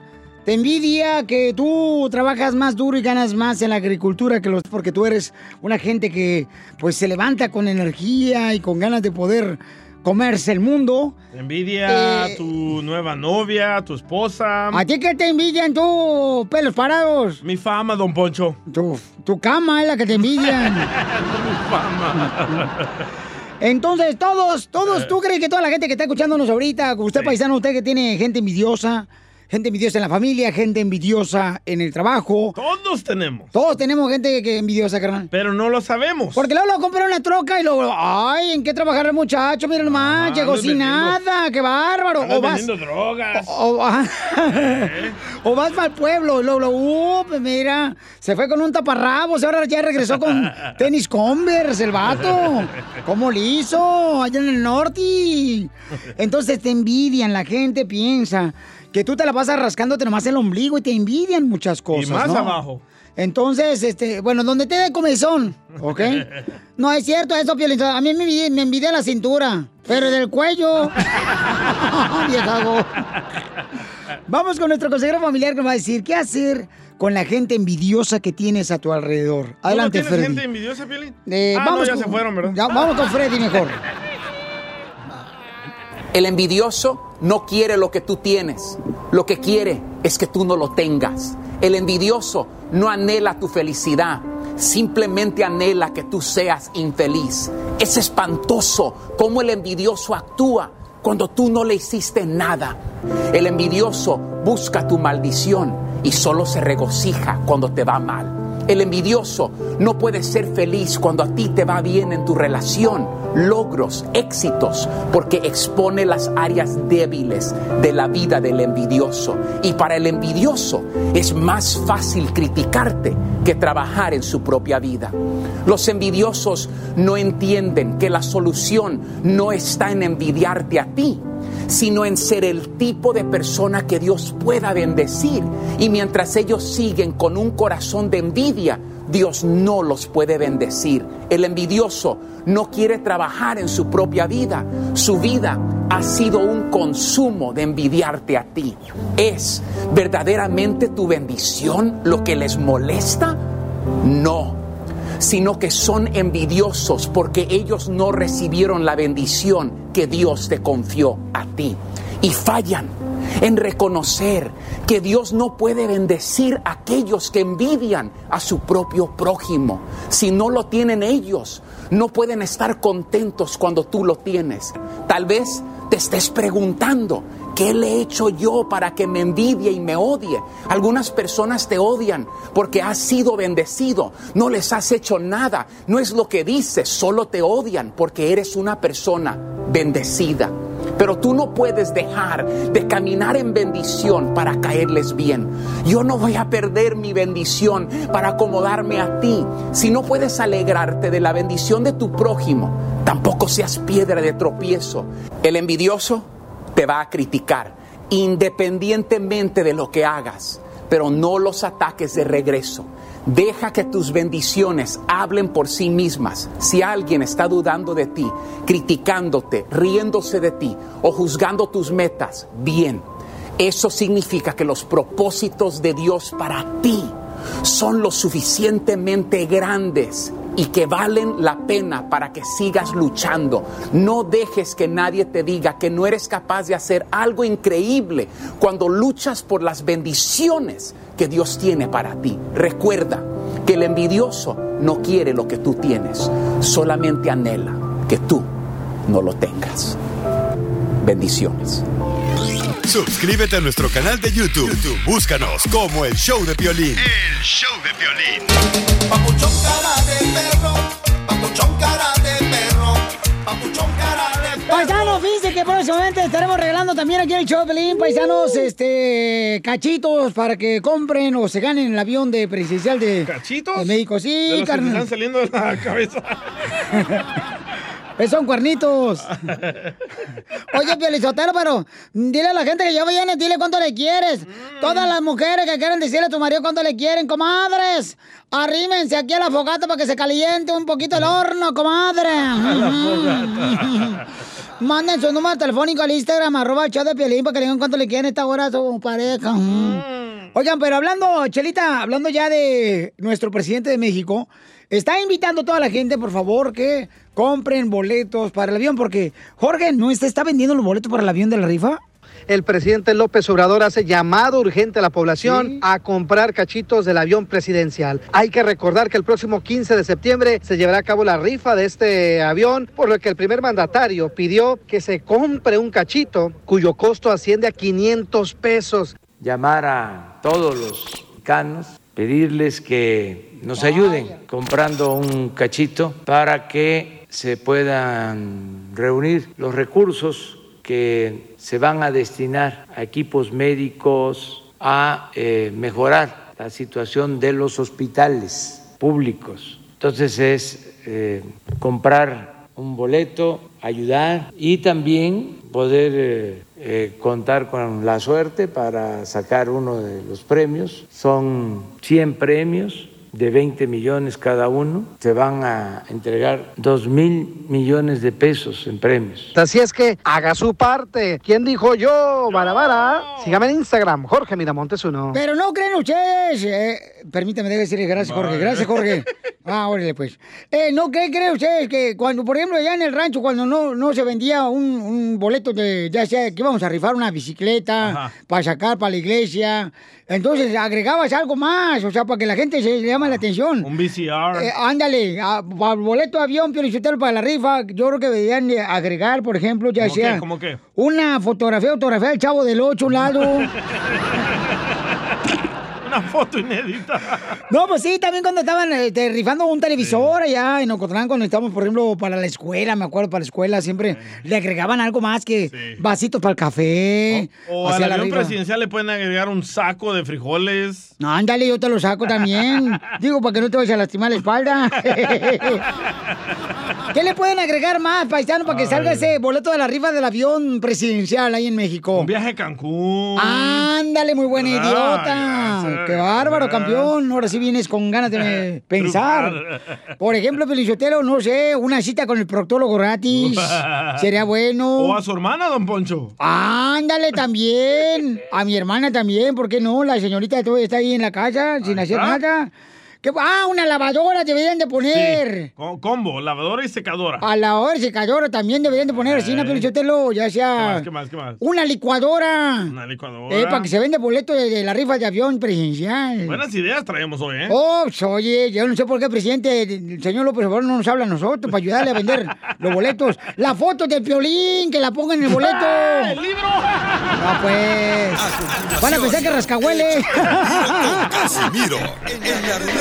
Te envidia que tú trabajas más duro y ganas más en la agricultura que los porque tú eres una gente que pues se levanta con energía y con ganas de poder comerse el mundo. Te envidia Eh. tu nueva novia, tu esposa. ¿A ti qué te envidian tú, pelos parados? Mi fama, don Poncho. Tu, tu cama es la que te envidian. Mi fama. Entonces, todos, todos, ¿tú crees que toda la gente que está escuchándonos ahorita, usted paisano, usted que tiene gente envidiosa, gente envidiosa en la familia, gente envidiosa en el trabajo? Todos tenemos. Todos tenemos gente que envidiosa, carnal. Pero no lo sabemos. Porque luego lo compró una troca y luego, ay, ¿en qué trabajar el muchacho? Mira nomás, Ah, llegó andas sin nada, qué bárbaro. O vas, drogas. o, o- o vas para el pueblo y luego, luego, uh, pues mira, se fue con un taparrabos ahora ya regresó con tenis Converse, el vato. ¿Cómo lo hizo? Allá en el norte. Entonces te envidian, la gente piensa que tú te la pasas rascándote nomás el ombligo y te envidian muchas cosas. y más ¿no? abajo. Entonces, este, bueno, donde te dé comezón, ¿ok? No es cierto eso, Piolín. A mí me, envidia- me envidia la cintura, pero del cuello. Vamos con nuestro consejero familiar que nos va a decir qué hacer con la gente envidiosa que tienes a tu alrededor. Adelante, ¿No tienes Freddy. gente envidiosa, Piolín? Eh, ah, no, vamos ya con- se fueron, ¿verdad? Ya, vamos con Freddy mejor. El envidioso no quiere lo que tú tienes. Lo que quiere es que tú no lo tengas. El envidioso no anhela tu felicidad. Simplemente anhela que tú seas infeliz. Es espantoso cómo el envidioso actúa cuando tú no le hiciste nada. El envidioso busca tu maldición y solo se regocija cuando te va mal. El envidioso no puede ser feliz cuando a ti te va bien en tu relación, logros, éxitos, porque expone las áreas débiles de la vida del envidioso. Y para el envidioso es más fácil criticarte que trabajar en su propia vida. Los envidiosos no entienden que la solución no está en envidiarte a ti, sino en ser el tipo de persona que Dios pueda bendecir. Y mientras ellos siguen con un corazón de envidia, Dios no los puede bendecir. El envidioso no quiere trabajar en su propia vida. Su vida ha sido un consumo de envidiarte a ti. ¿Es verdaderamente tu bendición lo que les molesta? No sino que son envidiosos porque ellos no recibieron la bendición que Dios te confió a ti. Y fallan en reconocer que Dios no puede bendecir a aquellos que envidian a su propio prójimo. Si no lo tienen ellos, no pueden estar contentos cuando tú lo tienes. Tal vez te estés preguntando, ¿qué le he hecho yo para que me envidie y me odie? Algunas personas te odian porque has sido bendecido, no les has hecho nada, no es lo que dices, solo te odian porque eres una persona bendecida. Pero tú no puedes dejar de caminar en bendición para caerles bien. Yo no voy a perder mi bendición para acomodarme a ti. Si no puedes alegrarte de la bendición de tu prójimo, tampoco seas piedra de tropiezo. El envidioso te va a criticar, independientemente de lo que hagas, pero no los ataques de regreso. Deja que tus bendiciones hablen por sí mismas. Si alguien está dudando de ti, criticándote, riéndose de ti o juzgando tus metas, bien. Eso significa que los propósitos de Dios para ti son lo suficientemente grandes y que valen la pena para que sigas luchando. No dejes que nadie te diga que no eres capaz de hacer algo increíble cuando luchas por las bendiciones que Dios tiene para ti. Recuerda que el envidioso no quiere lo que tú tienes, solamente anhela que tú no lo tengas. Bendiciones. Suscríbete a nuestro canal de YouTube. YouTube, Búscanos como el show de violín. El show de violín. Papuchón cara de perro, papuchón cara de perro, papuchón cara de perro. Paisanos, fíjense que próximamente estaremos regalando también aquí en el show de Pelín, paisanos, este, cachitos para que compren o se ganen el avión de presidencial de, ¿Cachitos? de México. Sí, de los que te carnal. están saliendo de la cabeza. Pues son cuernitos. Oye, Pielizotero, pero dile a la gente que ya viene, dile cuánto le quieres. Todas las mujeres que quieren decirle a tu marido cuánto le quieren, comadres. Arrímense aquí a la fogata para que se caliente un poquito el horno, comadre. Manden su número telefónico al Instagram, arroba el show de Piolín, para que le digan cuánto le quieren esta hora a su pareja. Oigan, pero hablando, Chelita, hablando ya de nuestro presidente de México, está invitando a toda la gente, por favor, que compren boletos para el avión, porque Jorge, ¿no está, está vendiendo los boletos para el avión de la rifa? El presidente López Obrador hace llamado urgente a la población a comprar cachitos del avión presidencial. Hay que recordar que el próximo 15 de septiembre se llevará a cabo la rifa de este avión, por lo que el primer mandatario pidió que se compre un cachito cuyo costo asciende a 500 pesos. llamar a todos los mexicanos, pedirles que nos ayuden comprando un cachito para que se puedan reunir los recursos que se van a destinar a equipos médicos, a eh, mejorar la situación de los hospitales públicos. Entonces es eh, comprar un boleto, ayudar y también poder eh, contar con la suerte para sacar uno de los premios. Son 100 premios de 20 millones cada uno. Se van a entregar 2 mil millones de pesos en premios. Así es que haga su parte. ¿Quién dijo yo? Vara, vara. Sígame en Instagram, Jorge Miramontes uno. Pero no creen ustedes, eh, permítame, debe decirle gracias, Jorge. Gracias, Jorge. Ah, órale, pues. Eh, ¿No creen, creen ustedes que cuando, por ejemplo, allá en el rancho, cuando no, no se vendía un, un boleto de, ya sea que íbamos a rifar una bicicleta para sacar para la iglesia, entonces agregabas algo más, o sea, para que la gente se le llame la atención. Un VCR. Eh, ándale, a- el boleto de avión, Piolichotelo, para la rifa, yo creo que deberían de agregar, por ejemplo, ya ¿Cómo qué? sea ¿Cómo qué? una fotografía, fotografía del chavo del 8 un lado. Una foto inédita. No, pues sí, también cuando estaban este, rifando un televisor allá en Ocotlán, cuando estábamos, por ejemplo, para la escuela, me acuerdo, para la escuela, siempre le agregaban algo más que vasitos para el café. O hacia al avión presidencial le pueden agregar un saco de frijoles. No, ándale, yo te lo saco también. Digo, para que no te vayas a lastimar la espalda. ¿Qué le pueden agregar más, paisano, para que salga ese boleto de la rifa del avión presidencial ahí en México? Un viaje a Cancún. Ándale, muy buena Ah, idiota. Qué bárbaro, campeón. Ahora sí vienes con ganas de pensar. Por ejemplo, Pelichotero, no sé, una cita con el proctólogo gratis. Sería bueno. O a su hermana, don Poncho. Ándale también. A mi hermana también, ¿por qué no? La señorita todavía está ahí en la casa sin hacer nada. ¿Qué- Ah, una lavadora deberían de poner. Sí, con- combo, lavadora y secadora. A la hora secadora también deberían de poner así, una Eh. Pelichotelo, ya ¿Qué sea más, qué más, qué más? una licuadora. Una licuadora. Eh, para que se vende boleto de, de la rifa de avión presidencial. Buenas ideas traemos hoy, ¿eh? Oh, oye, yo no sé por qué el presidente, el señor López Obrador, no nos habla a nosotros para ayudarle a vender los boletos. La foto del piolín, que la pongan en el boleto. ¡El libro! No, pues. Van a pensar que rascahuele. Casimiro en la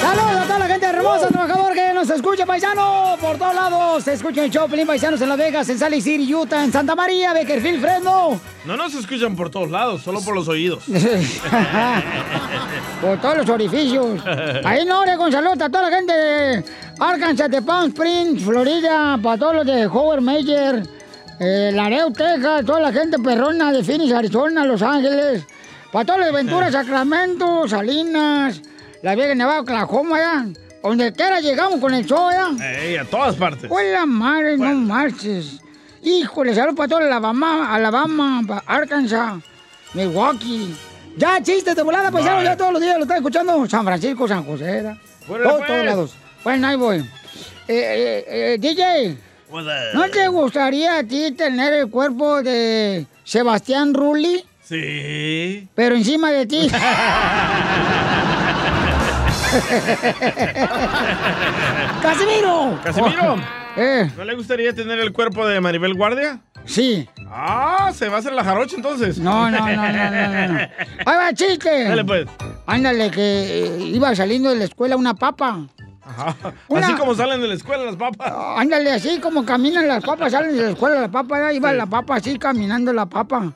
¡Saludos a toda la gente hermosa, trabajadora que nos escucha, paisano! Por todos lados, se escucha el show Pelín Paisanos en Las Vegas, en Salt City, Utah, en Santa María, Beckerfield, Fresno. No nos escuchan por todos lados, solo por los oídos. Por todos los orificios. Ahí no, Oregon, saludos a toda la gente de Arkansas, de Palm Springs, Florida, para todos los de Howard Major, eh, Laredo, Texas, toda la gente perrona de Phoenix, Arizona, Los Ángeles, para todos los de Ventura, Sacramento, Salinas, La Vega, Nevada, Oklahoma, ya. Donde quiera llegamos con el show, ya. Ey, a todas partes. ¡Hola, madre! No marches. Híjole, saludos para todo Alabama, Alabama, Arkansas, Milwaukee. Ya, chistes de volada, Bye. ya todos los días lo están escuchando. San Francisco, San José, ¿verdad? Todo- pues. todos lados. Bueno, ahí voy. Eh, eh, eh, DJ, ¿no te gustaría a ti tener el cuerpo de Sebastián Rulli, Sí. pero encima de ti? ¡Casimiro! Casimiro. Eh. ¿No le gustaría tener el cuerpo de Maribel Guardia? Sí. Ah, se va a hacer la jarocha entonces. No, no, no, no, no, no. ¡Ahí va, chiste! Dale, pues. Ándale, que eh, iba saliendo de la escuela una papa. Ajá. Una- Así como salen de la escuela las papas. Ándale, así como caminan las papas, salen de la escuela la papa, ¿verdad? iba la papa así caminando la papa.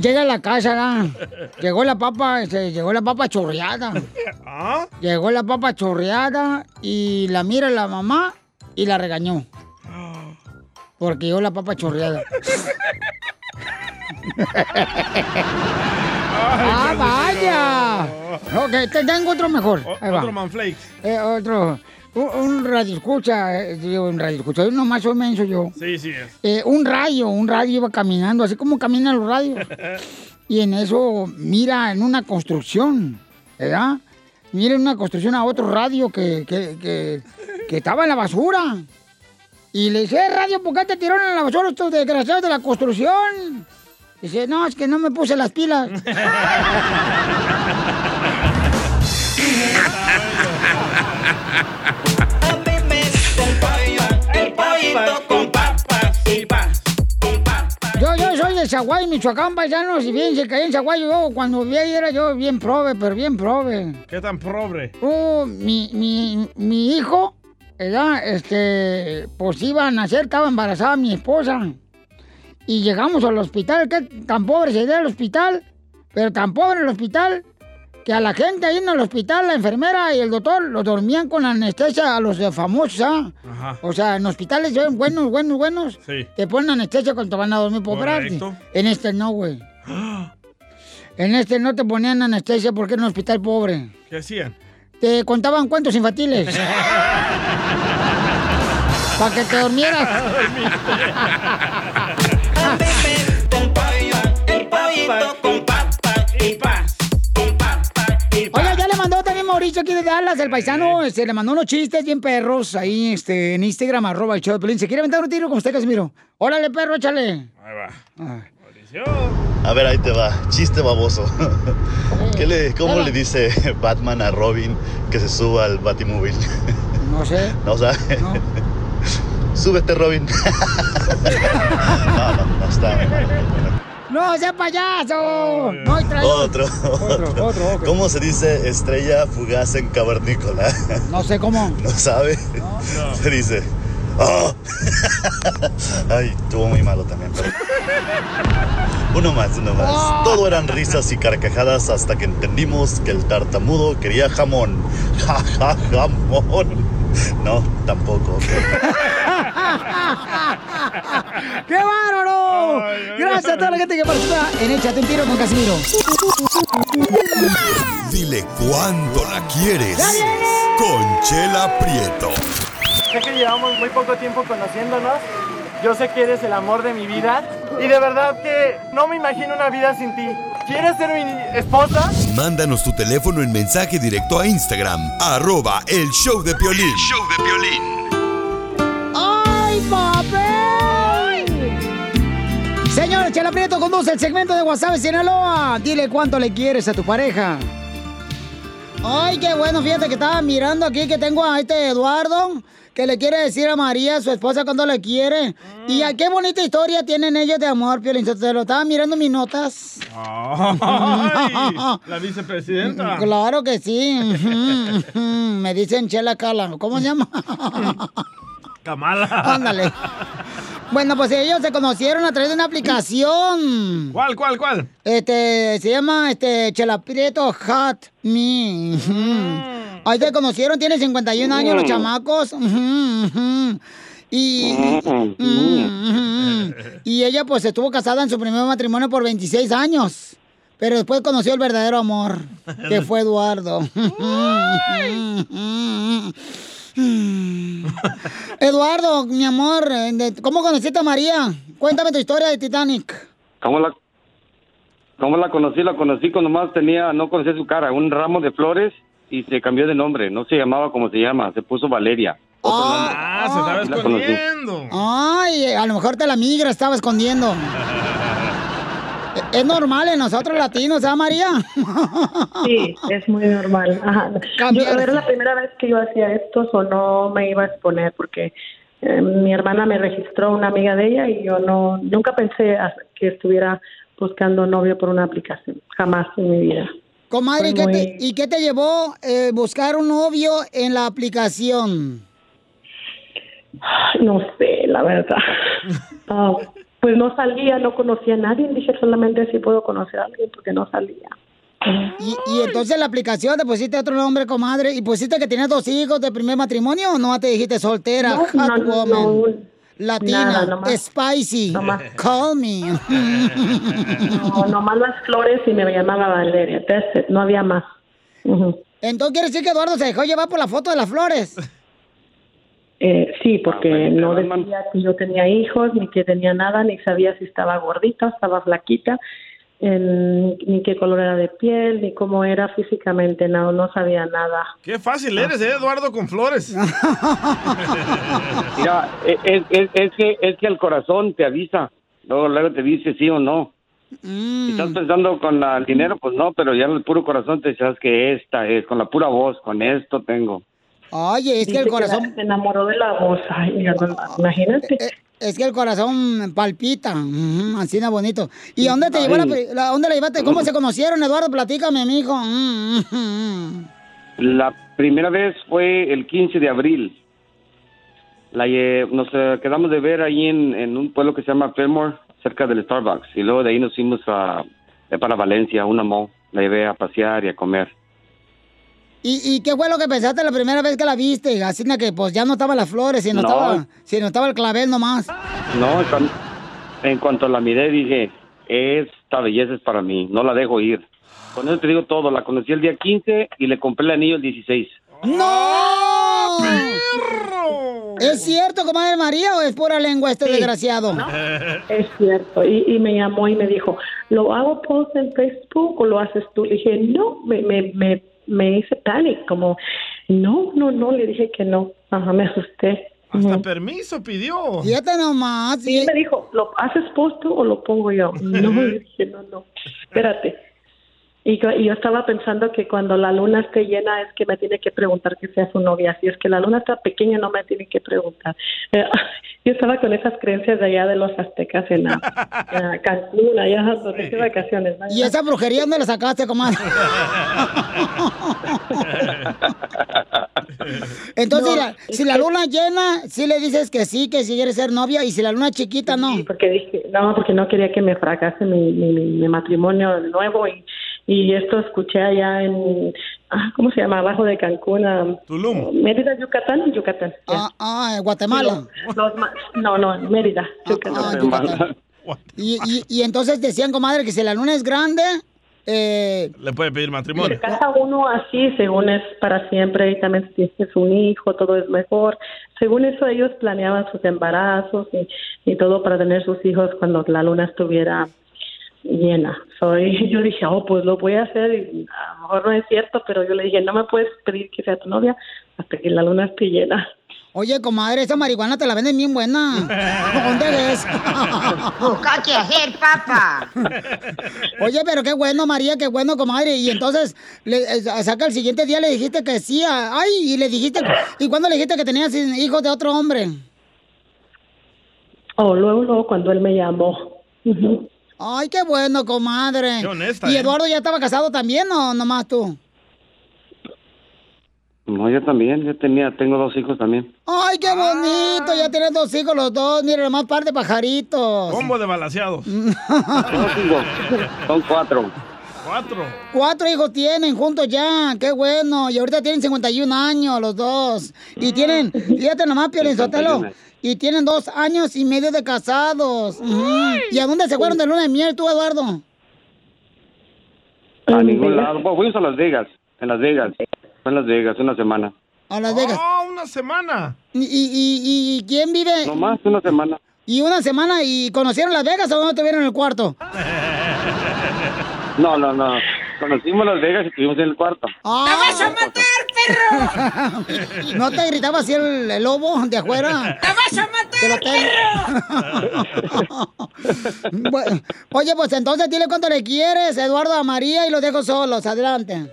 Llega a la casa, ¿verdad? Llegó la papa, este, llegó la papa chorreada. ¿Ah? Llegó la papa chorreada y la mira la mamá y la regañó. Porque llegó la papa chorreada. ¡Ah, vaya! Ok, te tengo otro mejor. Ahí va. Otro manflakes. Eh, otro. Un, radio escucha, eh, un radio escucha. Yo nomás soy menso yo. Sí, sí es. Eh, un rayo, un rayo iba caminando, así como caminan los radios. Y en eso mira en una construcción, ¿verdad? Mira en una construcción a otro radio que, que, que, que estaba en la basura. Y le dice, "Eh, radio, ¿por qué te tiraron en la basura estos desgraciados de la construcción? Dice, no, es que no me puse las pilas. El pollito con papas y pa. Yo, yo soy de Zaguay, Michoacán, paisanos. Y fíjense que ahí en Zaguay yo, cuando vivía ahí, era yo bien prove, pero bien prove. ¿Qué tan pobre? Uh, mi, mi, mi hijo, ¿verdad? Este, pues iba a nacer, estaba embarazada mi esposa. Y llegamos al hospital, que tan pobre se al hospital, pero tan pobre el hospital, que a la gente ahí en el hospital, la enfermera y el doctor, los dormían con anestesia a los de famosos, ¿ah? Ajá. O sea, en hospitales buenos, buenos, buenos, Sí. te ponen anestesia cuando te van a dormir por. Correcto. En este no, güey. En este no te ponían anestesia porque era un hospital pobre. ¿Qué hacían? Te contaban cuentos infantiles. Para que te durmieras. Oiga, Mauricio aquí de Dallas, el paisano, este, le mandó unos chistes bien perros ahí este, en Instagram, arroba el show de Pelín. ¿Se quiere aventar un tiro con usted, Casimiro? Órale, perro, échale. Ahí va. Ah. A ver, ahí te va. Chiste baboso. ¿Qué le, ¿Cómo le dice Batman a Robin que se suba al Batimóvil? No sé. ¿No sabe? Súbete, Robin. no, no, no está. ¡No, sea payaso! No, y trae Otro. Otro, otro, ok. ¿Cómo se dice estrella fugaz en cavernícola? No sé cómo. ¿No sabe? Se dice. ¡Oh! Ay, estuvo muy malo también, pero. Uno más, uno más. Todo eran risas y carcajadas hasta que entendimos que el tartamudo quería jamón. Ja, ja, jamón. No, tampoco. ¡Qué bárbaro! Gracias a toda la gente que participa en Échate un tiro con Casimiro. Dile cuándo la quieres. Conchela Prieto. Sé que llevamos muy poco tiempo conociéndonos. Yo sé que eres el amor de mi vida. Y de verdad que no me imagino una vida sin ti. ¿Quieres ser mi esposa? Mándanos tu teléfono en mensaje directo a Instagram, arroba el show de Piolín. show de Piolín. ¡Ay, papi! Señor Chela Prieto conduce el segmento de WhatsApp Sinaloa. Dile cuánto le quieres a tu pareja. Ay, qué bueno, fíjate que estaba mirando aquí que tengo a este Eduardo que le quiere decir a María, su esposa, cuánto le quiere. Y a qué bonita historia tienen ellos de amor, Piolín. Te lo estaba mirando mis notas. Ay, la vicepresidenta. Claro que sí. Me dicen Chela Cala. ¿Cómo se llama? Kamala. Ándale. Bueno, pues ellos se conocieron a través de una aplicación. ¿Cuál, cuál, cuál? Este, se llama, este, Chela Prieto Hot Me. Ujú. Ahí se conocieron, tiene 51 años los chamacos. Ujú, ujú. Y, y ella pues estuvo casada en su primer matrimonio por 26 años. Pero después conoció el verdadero amor, que fue Eduardo. Eduardo, mi amor, eh, ¿cómo conociste a María? Cuéntame tu historia de Titanic. ¿Cómo la, ¿Cómo la conocí? La conocí cuando más tenía, no conocía su cara, un ramo de flores y se cambió de nombre. No se llamaba como se llama, se puso Valeria. Ah, se estaba escondiendo. Ay, a lo mejor te la migra estaba escondiendo. Es normal en nosotros latinos, ¿ah, María? Sí, es muy normal. Ajá. Yo, era la primera vez que yo hacía esto, o no me iba a exponer porque eh, mi hermana me registró una amiga de ella y yo no nunca pensé que estuviera buscando novio por una aplicación, jamás en mi vida. Comadre, ¿y qué, te, y qué te llevó eh, buscar un novio en la aplicación? No sé, la verdad. Ah, pues no salía, no conocía a nadie, dije solamente si puedo conocer a alguien porque no salía. Y, y entonces en la aplicación te pusiste otro nombre, comadre, y pusiste que tenías dos hijos de primer matrimonio o no te dijiste soltera, No, hot no, no, latina, nada, nomás- spicy, call me. No, nomás las flores y me llamaba Valeria, no había más. Entonces quiere decir que Eduardo se dejó llevar por la foto de las flores. Eh, sí, porque no decía que yo tenía hijos, ni que tenía nada, ni sabía si estaba gordita, estaba flaquita, en- ni qué color era de piel, ni cómo era físicamente, no, no sabía nada. Qué fácil eres, ¿eh, Eduardo, con flores. Mira, es, es, es que, es que el corazón te avisa, luego, luego te dice sí o no. Si estás pensando con la- el dinero, pues no, pero ya el puro corazón te sabes que esta es, con la pura voz, con esto tengo. Oye, es que el corazón... Se enamoró de la voz, ay, mira, imagínate. Es que el corazón palpita, Ujú, así de bonito. ¿Y dónde te llevó la, la- dónde la llevaste? ¿Cómo se conocieron, Eduardo? Platícame, mijo. Mm, mm. La primera vez fue el 15 de abril. La, lle- nos eh, quedamos de ver ahí en, en un pueblo que se llama Fillmore, cerca del Starbucks. Y luego de ahí nos fuimos a, eh, para Valencia, a una mall. La llevé a pasear y a comer. ¿Y, ¿Y qué fue lo que pensaste la primera vez que la viste? Así que pues ya no estaban las flores, sino, No. estaba, sino estaba el clavel nomás. No, en cuan- en cuanto la miré dije, esta belleza es para mí, no la dejo ir. Con eso te digo todo, la conocí el día 15 y le compré el anillo el 16. ¡No! ¿Es cierto, comadre María, o es pura lengua este desgraciado? Es cierto. Y, y me llamó y me dijo, ¿lo hago post en Facebook o lo haces tú? Le dije, no, me, me, me, me hice panic, como, no, no, no, le dije que no. Ajá, me asusté. Hasta permiso pidió. Fíjate nomás. Y me dijo, ¿lo haces post tú o lo pongo yo? No, le dije, no, no, espérate. Y, yo- y yo estaba pensando que cuando la luna esté llena es que me tiene que preguntar que sea su novia. Si es que la luna está pequeña no me tiene que preguntar. Eh, yo estaba con esas creencias de allá de los aztecas en, la- en Cancún, allá donde de vacaciones. ¿no? ¿Y esa brujería dónde la sacaste, comadre? Entonces, No, si, la, si la luna llena, sí le dices que sí, que si quieres ser novia, y si la luna chiquita, no. porque dije, no, porque no quería que me fracase mi, mi, mi- mi matrimonio nuevo y, y esto escuché allá en, ah, ¿cómo se llama? Abajo de Cancún, ah, Mérida, Yucatán, Yucatán. Ah, ah, Guatemala. Los no, no, Mérida, Yucatán. ah, Yucatán. Y, y, y entonces decían, comadre, que si la luna es grande, eh, Le puede pedir Se matrimonio. casa uno así, según es para siempre, y también si tienes un hijo, todo es mejor. Según eso, ellos planeaban sus embarazos y, y todo para tener sus hijos cuando la luna estuviera llena. So, y yo dije, oh, pues lo voy a hacer, y a lo mejor no es cierto, pero yo le dije, no me puedes pedir que sea tu novia hasta que la luna esté llena. oye, comadre, esa marihuana te la venden bien buena. ¿Dónde ves? Busca hacer, papá. Oye, pero qué bueno, María, qué bueno, comadre. Y entonces, le, eh, saca el siguiente día le dijiste que sí. a- Ay, y le dijiste. ¿Y cuándo le dijiste que tenías hijos de otro hombre? Oh, luego, luego, cuando él me llamó. Ay, qué bueno, comadre. Qué honesta, ¿Y ¿eh? Eduardo ya estaba casado también o nomás tú? No, yo también, yo tenía, tengo dos hijos también. Ay, qué bonito. Ya tienes dos hijos los dos. Mira, nomás par de pajaritos. Combo de balaseados. Son cuatro. Cuatro. Cuatro hijos tienen juntos ya, qué bueno. Y ahorita tienen 51 años los dos. Y tienen, fíjate nomás, Piolín Sotelo. Y tienen dos años y medio de casados. Ujú. ¿Y a dónde se fueron de luna de miel tú, Eduardo? A ningún lado. Bueno, fuimos a Las Vegas, en Las Vegas. Fue en Las Vegas, una semana. A Las Vegas. ¡Oh, una semana! ¿Y, y, y- y quién vive? No más, una semana. ¿Y una semana? ¿Y conocieron Las Vegas o no tuvieron en el cuarto? No, no, no. Conocimos Las Vegas y estuvimos en el cuarto. ¡Te vas a matar, perro! ¿No te gritaba así el, el lobo de afuera? ¡Te vas a matar, perro! Bueno, oye, pues entonces dile cuánto le quieres, Eduardo, a María y los dejo solos. Adelante.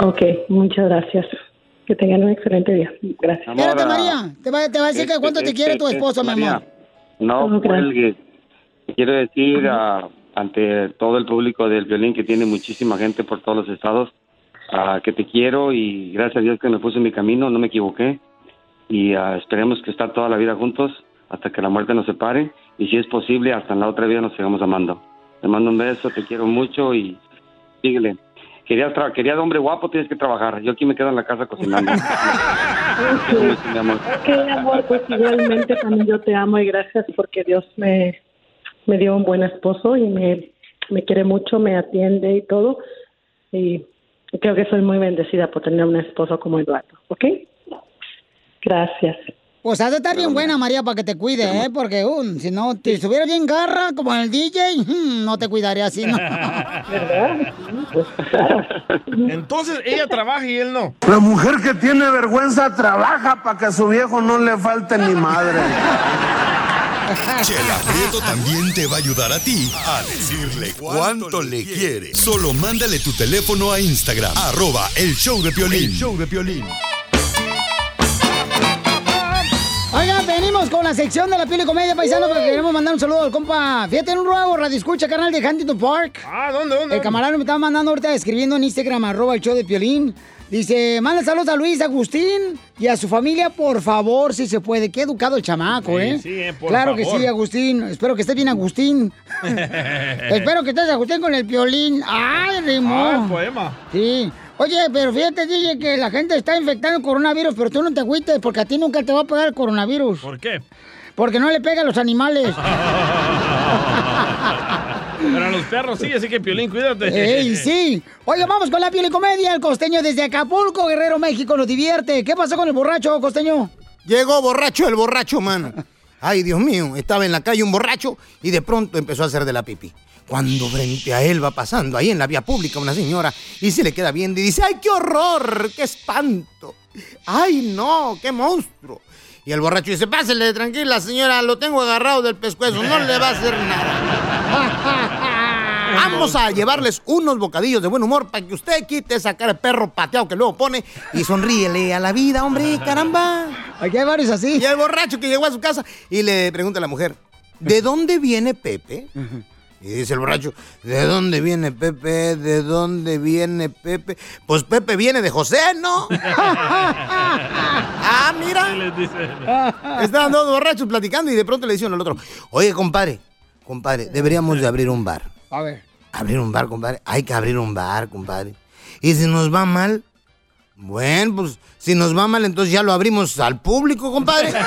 Ok, muchas gracias. Que tengan un excelente día. Gracias. Espérate, María. Te va, te va a decir que cuánto te quiere tu esposo, mi amor. No cuelgues. Quiero decir ah, ante todo el público del violín que tiene muchísima gente por todos los estados ah, que te quiero y gracias a Dios que me puse en mi camino, no me equivoqué y ah, esperemos que estar toda la vida juntos hasta que la muerte nos separe y si es posible hasta en la otra vida nos sigamos amando. Te mando un beso, te quiero mucho y síguele. Querías, tra- querías hombre guapo, tienes que trabajar. Yo aquí me quedo en la casa cocinando. Mi amor. Ok, amor, pues igualmente también yo te amo y gracias porque Dios me, me dio un buen esposo y me, me quiere mucho, me atiende y todo. Y creo que soy muy bendecida por tener un esposo como Eduardo, ¿ok? Gracias. Pues has de estar bien buena, María, para que te cuide, ¿eh? Porque uh, si no, si estuviera bien garra, como el DJ, no te cuidaría así, ¿no? ¿Verdad? Entonces ella trabaja y él no. La mujer que tiene vergüenza trabaja para que a su viejo no le falte ni madre. Chela Prieto también te va a ayudar a ti a decirle cuánto le quiere. Solo mándale tu teléfono a Instagram, arroba el show de Piolín. El show de Piolín. Oigan, venimos con la sección de la piel y comedia paisano porque queremos mandar un saludo al compa. Fíjate en un nuevo radio escucha canal de Huntington Park. Ah, ¿dónde, dónde? El camarada me estaba mandando ahorita escribiendo en Instagram, arroba el show de Piolín. Dice, manda saludos a Luis Agustín y a su familia, por favor, si se puede. Qué educado el chamaco, Sí, ¿eh? sí, eh, por claro que sí, Agustín. Espero que estés bien, Agustín. Espero que estés, Agustín, con el Piolín. ¡Ay, rimó! Ah, el poema. Sí. Oye, pero fíjate, DJ, que la gente está infectando el coronavirus, pero tú no te agüites porque a ti nunca te va a pegar el coronavirus. ¿Por qué? Porque no le pega a los animales. Pero a los perros sí, así que Piolín, cuídate. ¡Ey, sí! Oye, vamos con la piel y comedia. El costeño desde Acapulco, Guerrero, México, nos divierte. ¿Qué pasó con el borracho, costeño? Llegó borracho el borracho, mano. Ay, Dios mío, estaba en la calle un borracho y de pronto empezó a hacer de la pipi. Cuando frente a él va pasando ahí en la vía pública una señora y se le queda viendo y dice, ¡ay, qué horror! ¡Qué espanto! ¡Ay, no! ¡Qué monstruo! Y el borracho dice, pásele, tranquila, señora, lo tengo agarrado del pescuezo, no le va a hacer nada. Vamos a llevarles unos bocadillos de buen humor para que usted quite esa cara de perro pateado que luego pone y sonríele a la vida, hombre, caramba. Aquí hay varios así. Y el borracho que llegó a su casa y le pregunta a la mujer, ¿de dónde viene Pepe? Y dice el borracho, ¿de dónde viene Pepe? ¿De dónde viene Pepe? Pues Pepe viene de José, ¿no? ah, mira. Estaban dos borrachos platicando y de pronto le dicen al otro, oye, compadre, compadre, deberíamos de abrir un bar. A ver. Abrir un bar, compadre. Hay que abrir un bar, compadre. Y si nos va mal, bueno, pues si nos va mal, entonces ya lo abrimos al público, compadre.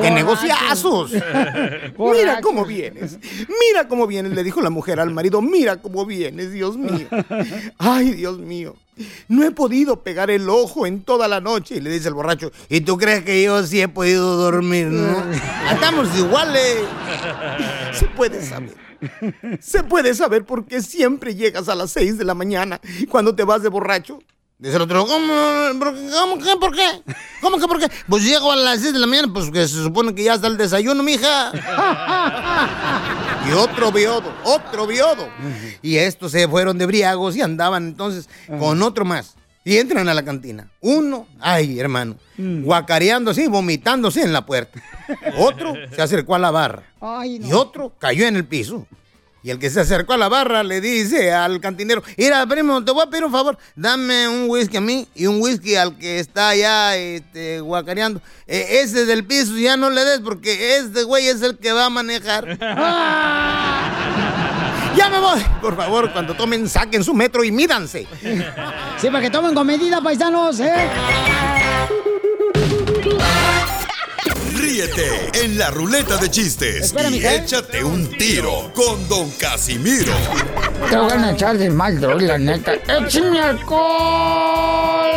¡Qué negociazos! Mira cómo vienes. Mira cómo vienes, le dijo la mujer al marido. Mira cómo vienes, Dios mío. Ay, Dios mío. No he podido pegar el ojo en toda la noche. Y le dice el borracho, ¿y tú crees que yo sí he podido dormir, no? Estamos iguales. Se puede saber. Se puede saber por qué siempre llegas a las 6 de la mañana cuando te vas de borracho. Dice el otro, ¿cómo, ¿cómo que por qué? ¿Cómo que por qué? Pues llego a las 6 de la mañana, pues que se supone que ya está el desayuno, mija. Y otro viodo, otro viodo. Y estos se fueron de briagos y andaban entonces con otro más. Y entran a la cantina. Uno, ay, hermano, guacareando así, vomitándose en la puerta. Otro se acercó a la barra. Ay, Y otro cayó en el piso. Y el que se acercó a la barra le dice al cantinero, mira, primo, te voy a pedir un favor, dame un whisky a mí y un whisky al que está allá este, guacareando. Eh, ese del piso ya no le des porque este güey es el que va a manejar. ya me voy. Por favor, cuando tomen, saquen su metro y mídanse. Sí, para que tomen con medida, paisanos, ¿eh? Ríete en la ruleta de chistes Espera, y échate un tiro con Don Casimiro. Te voy a echar de mal, droga, la neta. ¡Échame alcohol!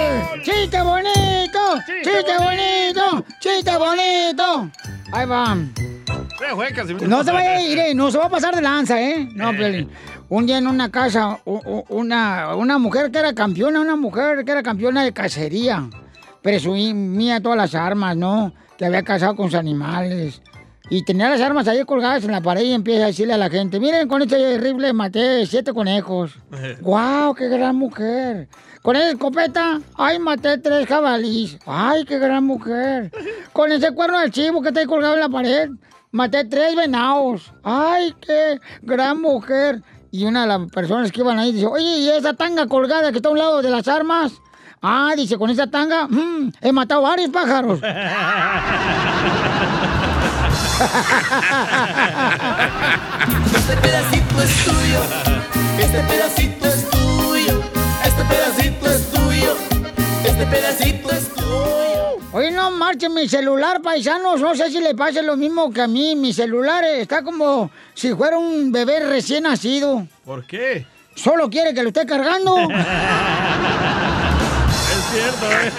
¡Chiste bonito! ¡Chiste bonito! ¡Chiste bonito! Ahí va. No se vaya a ir, eh, no se va a pasar de lanza, ¿eh? No, Piolín. Un día en una casa, una, una mujer que era campeona, una mujer que era campeona de cacería. Presumía todas las armas, ¿no? Que había cazado con sus animales. Y tenía las armas ahí colgadas en la pared y empieza a decirle a la gente, miren, con este rifle maté siete conejos. ¡Guau, qué gran mujer! Con esa escopeta, ay, maté tres jabalís. ¡Ay, qué gran mujer! Con ese cuerno de chivo que está ahí colgado en la pared, maté tres venados. ¡Ay, qué gran mujer! Y una de las personas que iban ahí dice, oye, ¿y esa tanga colgada que está a un lado de las armas? Ah, dice, con esa tanga, mm, he matado varios pájaros. Este pedacito es tuyo, este pedacito es tuyo, este pedacito es tuyo, este pedacito es tuyo. Oye, no marchen mi celular, paisanos. No sé si le pase lo mismo que a mí. Mi celular está como si fuera un bebé recién nacido. ¿Por qué? Solo quiere que lo esté cargando. Cierto, ¿eh?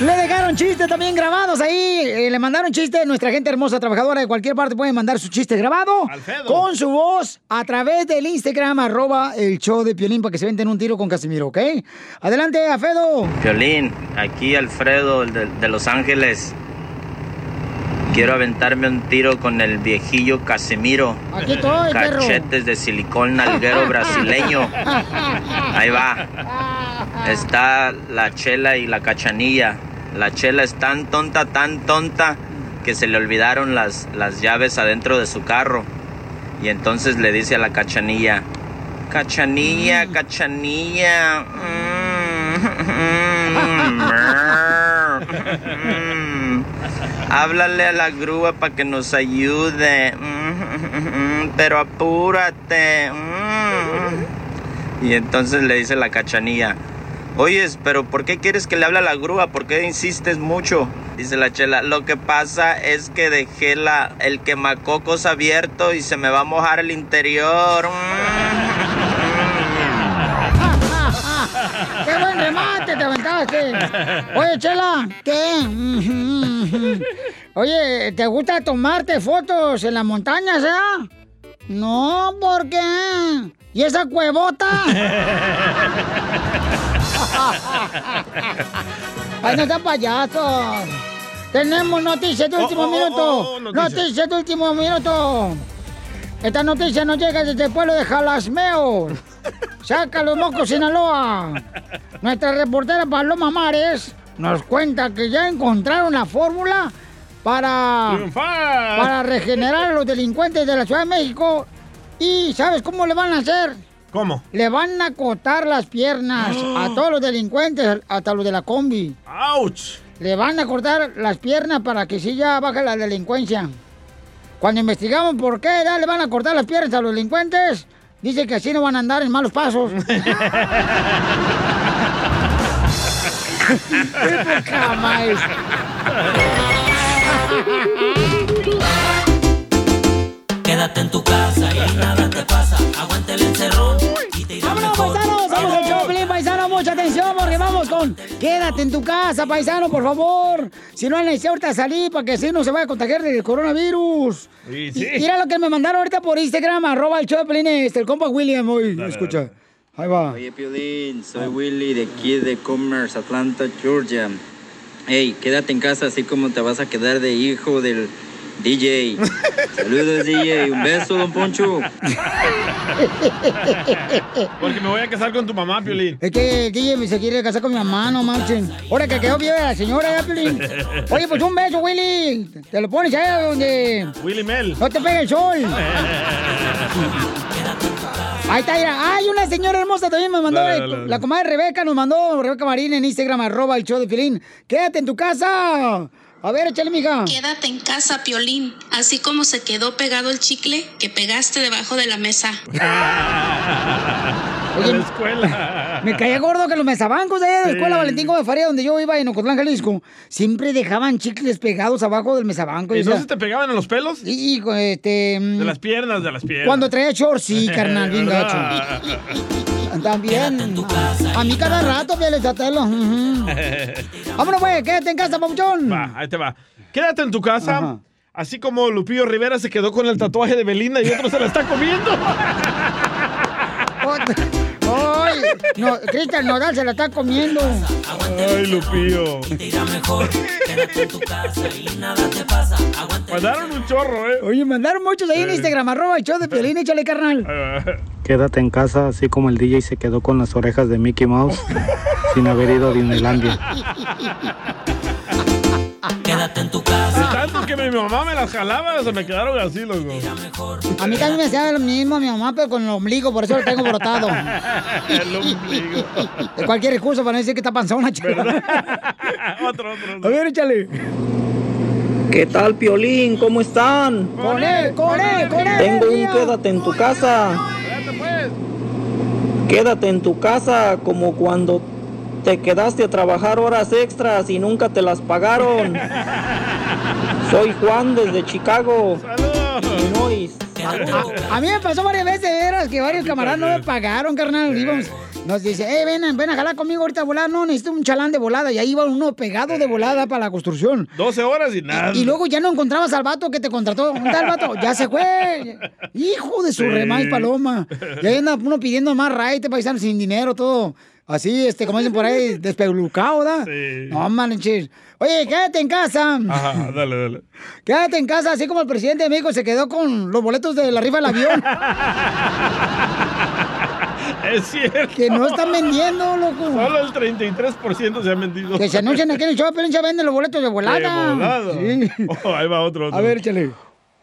Le dejaron chistes también grabados ahí. eh, le mandaron chistes. Nuestra gente hermosa, trabajadora de cualquier parte puede mandar su chiste grabado con su voz a través del Instagram, arroba el show de Piolín para que se venten un tiro con Casimiro, ¿ok? Adelante, Afedo. Violín, aquí Alfredo el de, de Los Ángeles. Quiero aventarme un tiro con el viejillo Casimiro. Aquí estoy, perro. Cachetes de silicón nalguero brasileño. Ahí va. Está la chela y la cachanilla. La chela es tan tonta, tan tonta, que se le olvidaron las, las llaves adentro de su carro. Y entonces le dice a la cachanilla, cachanilla, cachanilla. mm, mm, Háblale a la grúa para que nos ayude. Pero apúrate. Y entonces le dice la cachanilla, oyes, pero ¿por qué quieres que le hable a la grúa? ¿Por qué insistes mucho? Dice la chela, lo que pasa es que dejé la, el quemacocos abierto y se me va a mojar el interior. Aventaste! Oye, Chela, ¿qué? Oye, ¿te gusta tomarte fotos en las montañas, eh? No, ¿por qué? ¿Y esa cuevota? ¡Ay, no sean payasos! Tenemos noticias de último oh, oh, minuto. oh, noticias. noticias de último minuto. Esta noticia nos llega desde el pueblo de Jalasmeo. Saca los mocos, Sinaloa. Nuestra reportera Paloma Mares nos cuenta que ya encontraron la fórmula para, Triunfar. para regenerar a los delincuentes de la Ciudad de México. ¿Y sabes cómo le van a hacer? ¿Cómo? Le van a cortar las piernas a todos los delincuentes, hasta los de la combi. ¡Auch! Le van a cortar las piernas para que sí ya baje la delincuencia. Cuando investigamos por qué ya le van a cortar las piernas a los delincuentes, dice que así no van a andar en malos pasos. ¡Qué poca más! Quédate en tu casa y nada te pasa. Aguanta el encerrón y te irá ¡Vámonos, mejor. paisanos! ¡Vamos al Choplin, paisano! ¡Mucha atención! Porque vamos con... Quédate en tu casa, paisano, por favor. Si no, necesito ahorita salir para que así no se vaya a contagiar del coronavirus. Sí, Y- sí. Mira lo que me mandaron ahorita por Instagram, arroba el Choplin, este, el compa William hoy. Escucha. Ahí va. Oye, Piolín, soy Willy de aquí de Commerce, Atlanta, Georgia. Hey, quédate en casa así como te vas a quedar de hijo del DJ. Saludos, DJ. Un beso, don Poncho. Porque me voy a casar con tu mamá, Piolín. Es que el DJ se quiere casar con mi mamá, no marchen. Ahora que quedó bien la señora, ya, Piolín. Oye, pues un beso, Willy. Te lo pones allá donde Willy Mel. no te pegue el sol. Ahí está, mira. Ay, una señora hermosa también me mandó. Dale, eh, dale, dale. La comadre Rebeca nos mandó, Rebeca Marín en Instagram, arroba el show de Pilín. Quédate en tu casa. A ver, échale, mija. Quédate en casa, Piolín, así como se quedó pegado el chicle que pegaste debajo de la mesa. Oye, la escuela. Me caía gordo que los mesabancos de allá de la Sí. escuela Valentín Gómez Faría, donde yo iba en Ocotlán, Jalisco, siempre dejaban chicles pegados abajo del mesabanco. ¿Y no sea, se te pegaban en los pelos? Y, este... De las piernas, de las piernas. Cuando traía shorts, sí, carnal, bien gacho. También. A mí cada rato, Piel Sotelo. Ujú. Vámonos, pues, quédate en casa, papuchón. Va, ahí te va. Quédate en tu casa. Así como Lupillo Rivera se quedó con el tatuaje de Belinda y otro se la está comiendo. ¡Ay! No, Cristian Nodal se la está comiendo. Ay, Lupillo. mejor. Quédate en tu casa y nada te pasa. Aguanta Mandaron un chorro, ¿eh? Oye, mandaron muchos ahí en Instagram, arroba el show de Piolín, échale, carnal. Quédate en casa, así como el DJ se quedó con las orejas de Mickey Mouse sin haber ido a Disneylandia. Quédate en tu casa. Que mi mamá me las jalaba, se me quedaron así, loco. A mí también me hacía lo mismo mi mamá, pero con el ombligo, por eso lo tengo brotado. El ombligo. De cualquier excusa para no decir que está panzona, chica. otro, otro. A ver, échale. ¿Qué tal, Piolín? ¿Cómo están? Con él, con él, con él. Tengo un quédate en tu casa. Quédate en tu casa como cuando te quedaste a trabajar horas extras y nunca te las pagaron. Soy Juan desde Chicago. Illinois. A, a mí me pasó varias veces, veras, que varios camaradas no me pagaron, carnal. Íbamos, nos dice, eh, ven, ven a jalar conmigo ahorita a volar. No, necesito un chalán de volada. Y ahí iba uno pegado de volada para la construcción. 12 horas y nada. Y luego ya no encontrabas al vato que te contrató. ¿Dónde está el vato? Ya se fue. Hijo de su Sí. remay paloma. Y ahí anda uno pidiendo más raite, paisano, sin dinero, todo. Así, este, como dicen por ahí, despelucado, ¿da? Sí. No manches. Oye, quédate en casa. Ajá, dale, dale. Quédate en casa, así como el presidente de México se quedó con los boletos de la rifa del avión. Es cierto. Que no están vendiendo, loco. Solo el 33% se han vendido. Que se anuncian aquí en el show, pero se venden los boletos de volada. De volada. Sí. Oh, ahí va otro, otro. A ver, échale.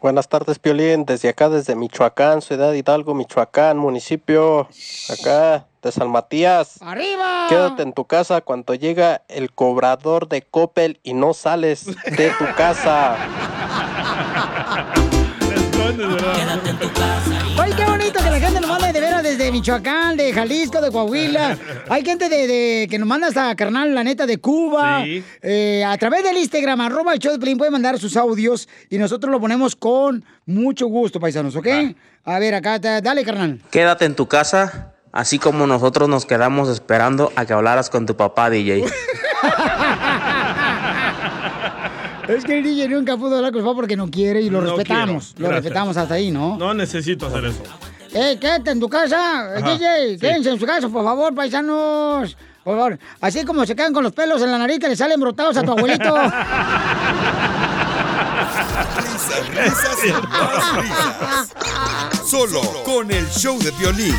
Buenas tardes, Piolín. Desde acá, desde Michoacán, Ciudad Hidalgo, Michoacán, municipio acá de San Matías. ¡Arriba! Quédate en tu casa cuando llega el cobrador de Coppel y no sales de tu casa. Quédate en tu casa. Ay, qué bonito que la gente nos manda de veras desde Michoacán, de Jalisco, de Coahuila. Hay gente de, de- que nos manda hasta carnal, la neta, de Cuba. Sí. Eh, a través del Instagram, arroba el show de Pelín, puede mandar sus audios y nosotros lo ponemos con mucho gusto, paisanos, ¿ok? A ver, acá, dale, carnal. Quédate en tu casa, así como nosotros nos quedamos esperando a que hablaras con tu papá, DJ. Es que el DJ nunca pudo hablar con su papá porque no quiere y lo No respetamos. Lo respetamos hasta ahí, ¿no? No necesito hacer eso. Eh, quédate en tu casa, Ajá, DJ. sí. Quédense en su casa, por favor, paisanos. Por favor. Así como se quedan con los pelos en la nariz que le salen brotados a tu abuelito. Risas, risas risas. Solo con el show de violín.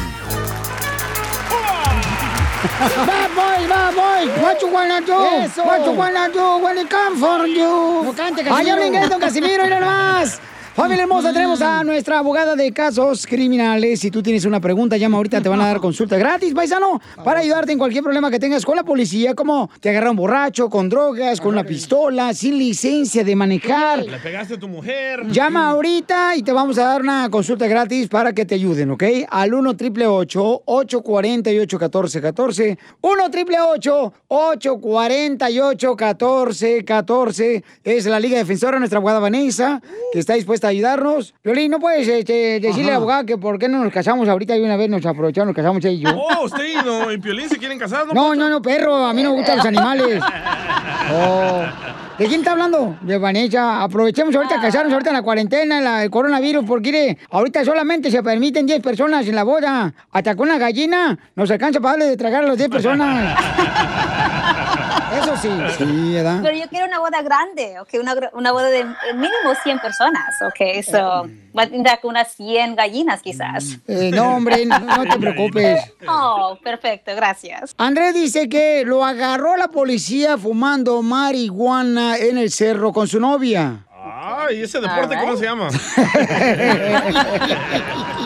Bad boy, bad boy. What you wanna do? Eso. What you wanna do when it come for you? No cante, Ay, Casimiro. habla inglés, don Casimiro, mira nomás. Familia hermosa, tenemos a nuestra abogada de casos criminales. Si tú tienes una pregunta, llama ahorita, te van a dar consulta gratis, paisano, para ayudarte en cualquier problema que tengas con la policía, como te agarraron borracho, con drogas, con una pistola, sin licencia de manejar. Le pegaste a tu mujer. Llama ahorita y te vamos a dar una consulta gratis para que te ayuden, ¿ok? Al 1 888 848 1414 1 888 848 1414 Es la Liga Defensora, nuestra abogada Vanessa, que está dispuesta ayudarnos. Violín, ¿no puedes este, decirle a la abogada que por qué no nos casamos ahorita y una vez nos aprovechamos, nos casamos ella y yo? Oh, usted y, no, y Piolín se quieren casar, ¿no? No, no, no, perro, a mí no me gustan los animales. Oh. ¿De quién está hablando? De Vanessa. Aprovechemos ahorita a casarnos ahorita en la cuarentena, en la- el coronavirus, porque mire, ahorita solamente se permiten 10 personas en la boda. Hasta con una gallina nos alcanza para darle de tragar a las 10 personas. Eso sí. Sí, ¿verdad? Pero yo quiero una boda grande, ok, una, una boda de mínimo 100 personas, ok, so, va a tener unas 100 gallinas quizás. Eh, no, hombre, no, no te preocupes. Oh, perfecto, gracias. Andrés dice que lo agarró la policía fumando marihuana en el cerro con su novia. Ah, ¿y ese deporte cómo se llama?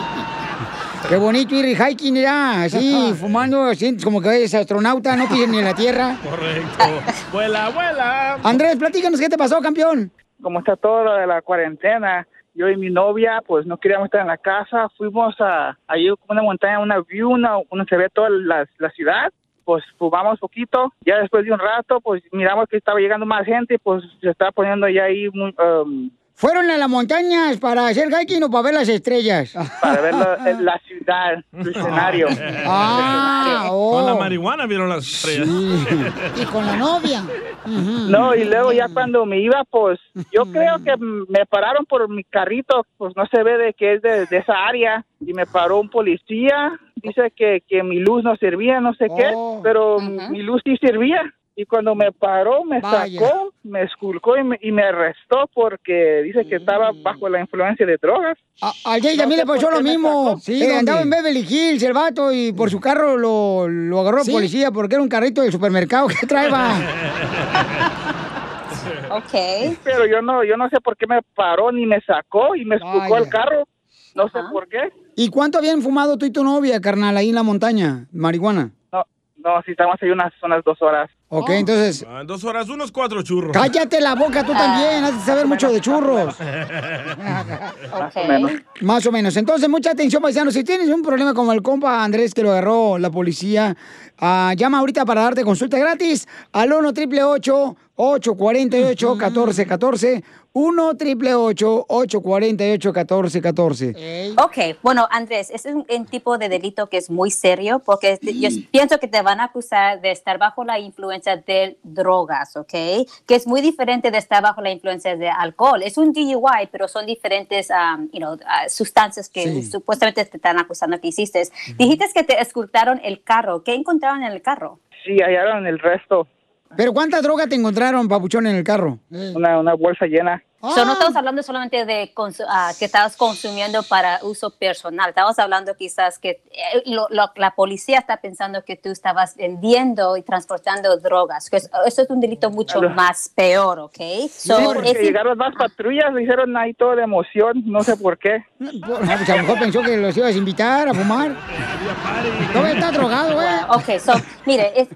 Qué bonito ir hiking ya, así, fumando, sientes como que eres astronauta, no pides ni en la tierra. Correcto. Vuela, vuela. Andrés, platícanos qué te pasó, campeón. como está todo lo de la cuarentena, yo y mi novia, pues no queríamos estar en la casa, fuimos a allí como una montaña, una view, una, donde se ve toda la, la ciudad, pues fumamos poquito, ya después de un rato, pues miramos que estaba llegando más gente, pues se estaba poniendo ya ahí muy, um, ¿Fueron a las montañas para hacer hiking o para ver las estrellas? para ver la, la ciudad, el escenario. Ah, oh. Con la marihuana vieron las estrellas. Y con la novia. No, y luego ya cuando me iba, pues yo creo que me pararon por mi carrito, pues no se ve de que es de, de esa área, y me paró un policía, dice que, que mi luz no servía, no sé qué, pero mi luz sí servía. Y cuando me paró, me Vaya. sacó, me esculcó y me, y me arrestó porque dice que estaba bajo la influencia de drogas. A, a Jay también le pasó lo mismo. Sí, andaba en Beverly Hills el vato y por su carro lo, lo agarró ¿Sí? la policía porque era un carrito del supermercado que traeba. Ok. Pero yo no, yo no sé por qué me paró ni me sacó y me esculcó el carro. No sé por qué. ¿Y cuánto habían fumado tú y tu novia, carnal, ahí en la montaña? Marihuana. No, no, si estamos ahí unas, unas dos horas. Ok, entonces, Ah, en dos horas, unos cuatro churros. cállate la boca tú también, has de saber mucho de churros. Más o menos. Más o menos. Entonces, mucha atención, paisanos. Si tienes un problema como el compa Andrés que lo agarró la policía, ah, llama ahorita para darte consulta gratis al 1 888 848 1414 1 888 848 1414 Ok, bueno, Andrés, es un, un tipo de delito que es muy serio porque te- yo pienso que te van a acusar de estar bajo la influencia de drogas, ¿ok? Que es muy diferente de estar bajo la influencia de alcohol. Es un DUI, pero son diferentes um, you know, uh, sustancias que Sí. supuestamente te están acusando que hiciste. Dijiste que te escrutaron el carro. ¿Qué encontraron en el carro? Sí, hallaron el resto. ¿Pero cuánta droga te encontraron, papuchón, en el carro? Una, una bolsa llena. So, no estamos hablando solamente de ah, que estabas consumiendo para uso personal. Estamos hablando quizás que eh, lo- lo- la policía está pensando que tú estabas vendiendo y transportando drogas. Que es- eso es un delito mucho Claro. más peor, ¿ok? So, sí, porque es llegaron más patrullas, le hicieron ahí todo de emoción, no sé por qué. No, pues a lo mejor pensó que los ibas a invitar a fumar. No, está drogado, ¿eh? Ok, so, mire, es-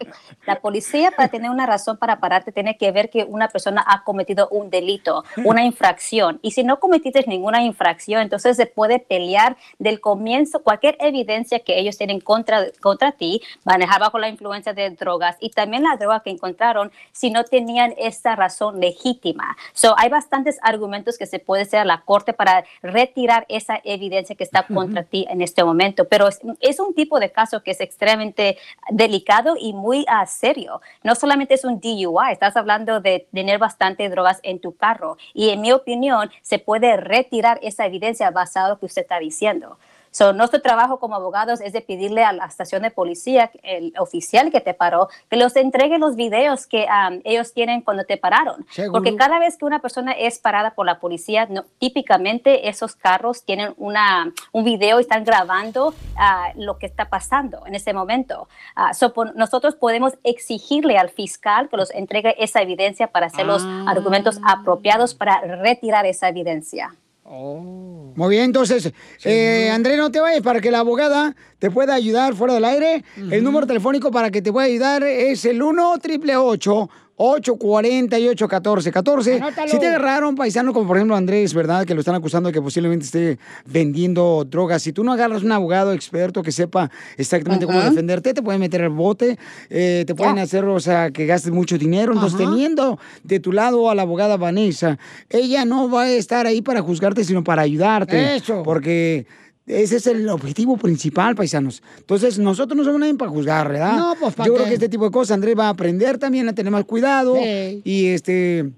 la policía para tener una razón para pararte tiene que ver que una persona ha cometido un delito, una infracción. Y si no cometiste ninguna infracción, entonces se puede pelear del comienzo cualquier evidencia que ellos tienen contra, contra ti, manejar bajo la influencia de drogas y también la droga que encontraron si no tenían esta razón legítima. So, hay bastantes argumentos que se puede hacer a la corte para retirar esa evidencia que está contra ti en este momento, pero es, es un tipo de caso que es extremadamente delicado y muy ah, serio. No solamente es un DUI, estás hablando de tener bastante drogas en tu carro y en mi opinión se puede retirar esa evidencia basado en lo que usted está diciendo. So, nuestro trabajo como abogados es de pedirle a la estación de policía, el oficial que te paró, que los entregue los videos que um, ellos tienen cuando te pararon. Seguro. Porque cada vez que una persona es parada por la policía, no- típicamente esos carros tienen una, un video y están grabando ah, lo que está pasando en ese momento. Ah, so, nosotros podemos exigirle al fiscal que los entregue esa evidencia para hacer los Ah. argumentos apropiados para retirar esa evidencia. Muy bien, entonces, eh, André, no te vayas para que la abogada te pueda ayudar fuera del aire. El número telefónico para que te pueda ayudar es el 1 888 848 1414 Anótalo. Si te agarraron paisano como por ejemplo Andrés, ¿verdad? Que lo están acusando de que posiblemente esté vendiendo drogas. Si tú no agarras un abogado experto que sepa exactamente cómo defenderte, te pueden meter al bote, eh, te pueden hacer, o sea, que gastes mucho dinero. Entonces, teniendo de tu lado a la abogada Vanessa, ella no va a estar ahí para juzgarte, sino para ayudarte. Eso. Porque ese es el objetivo principal, paisanos. Entonces, nosotros no somos nadie para juzgar, ¿verdad? No, pues, ¿pa' Yo qué? creo que este tipo de cosas Andrés va a aprender también a tener más cuidado. Sí. Y este.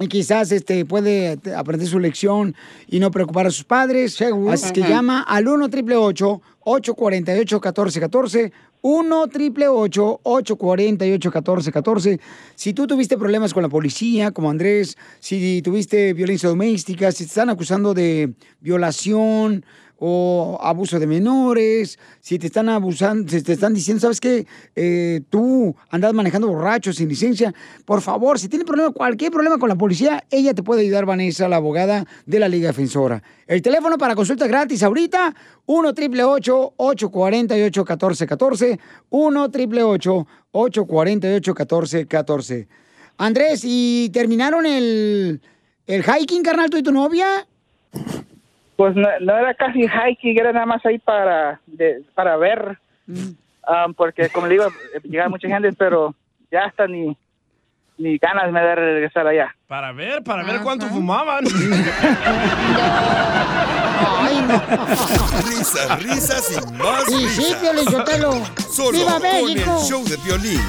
Y quizás este puede aprender su lección y no preocupar a sus padres. Así es que Ajá. llama al 1 888 848 1414 1 888 848 1414 Si tú tuviste problemas con la policía, como Andrés, si tuviste violencia doméstica, si te están acusando de violación o abuso de menores, si te están abusando, si te están diciendo, ¿sabes qué? Eh, tú andas manejando borracho sin licencia, por favor, si tiene problema, cualquier problema con la policía, ella te puede ayudar, Vanessa, la abogada de la Liga Defensora. El teléfono para consulta gratis ahorita, 1 888 848 1414 1 888 848 1414 Andrés, ¿y terminaron el, el hiking, carnal, tú y tu novia? Pues no, no era casi hiking, era nada más ahí para, de- para ver, Ah, porque como le digo, llegaba mucha gente, pero ya hasta ni, ni ganas me da de regresar allá. Para ver, para ver cuánto fumaban. Risas, risas y más Y sí, risas. Sotelo. Solo ¡Viva con México! el show de violín.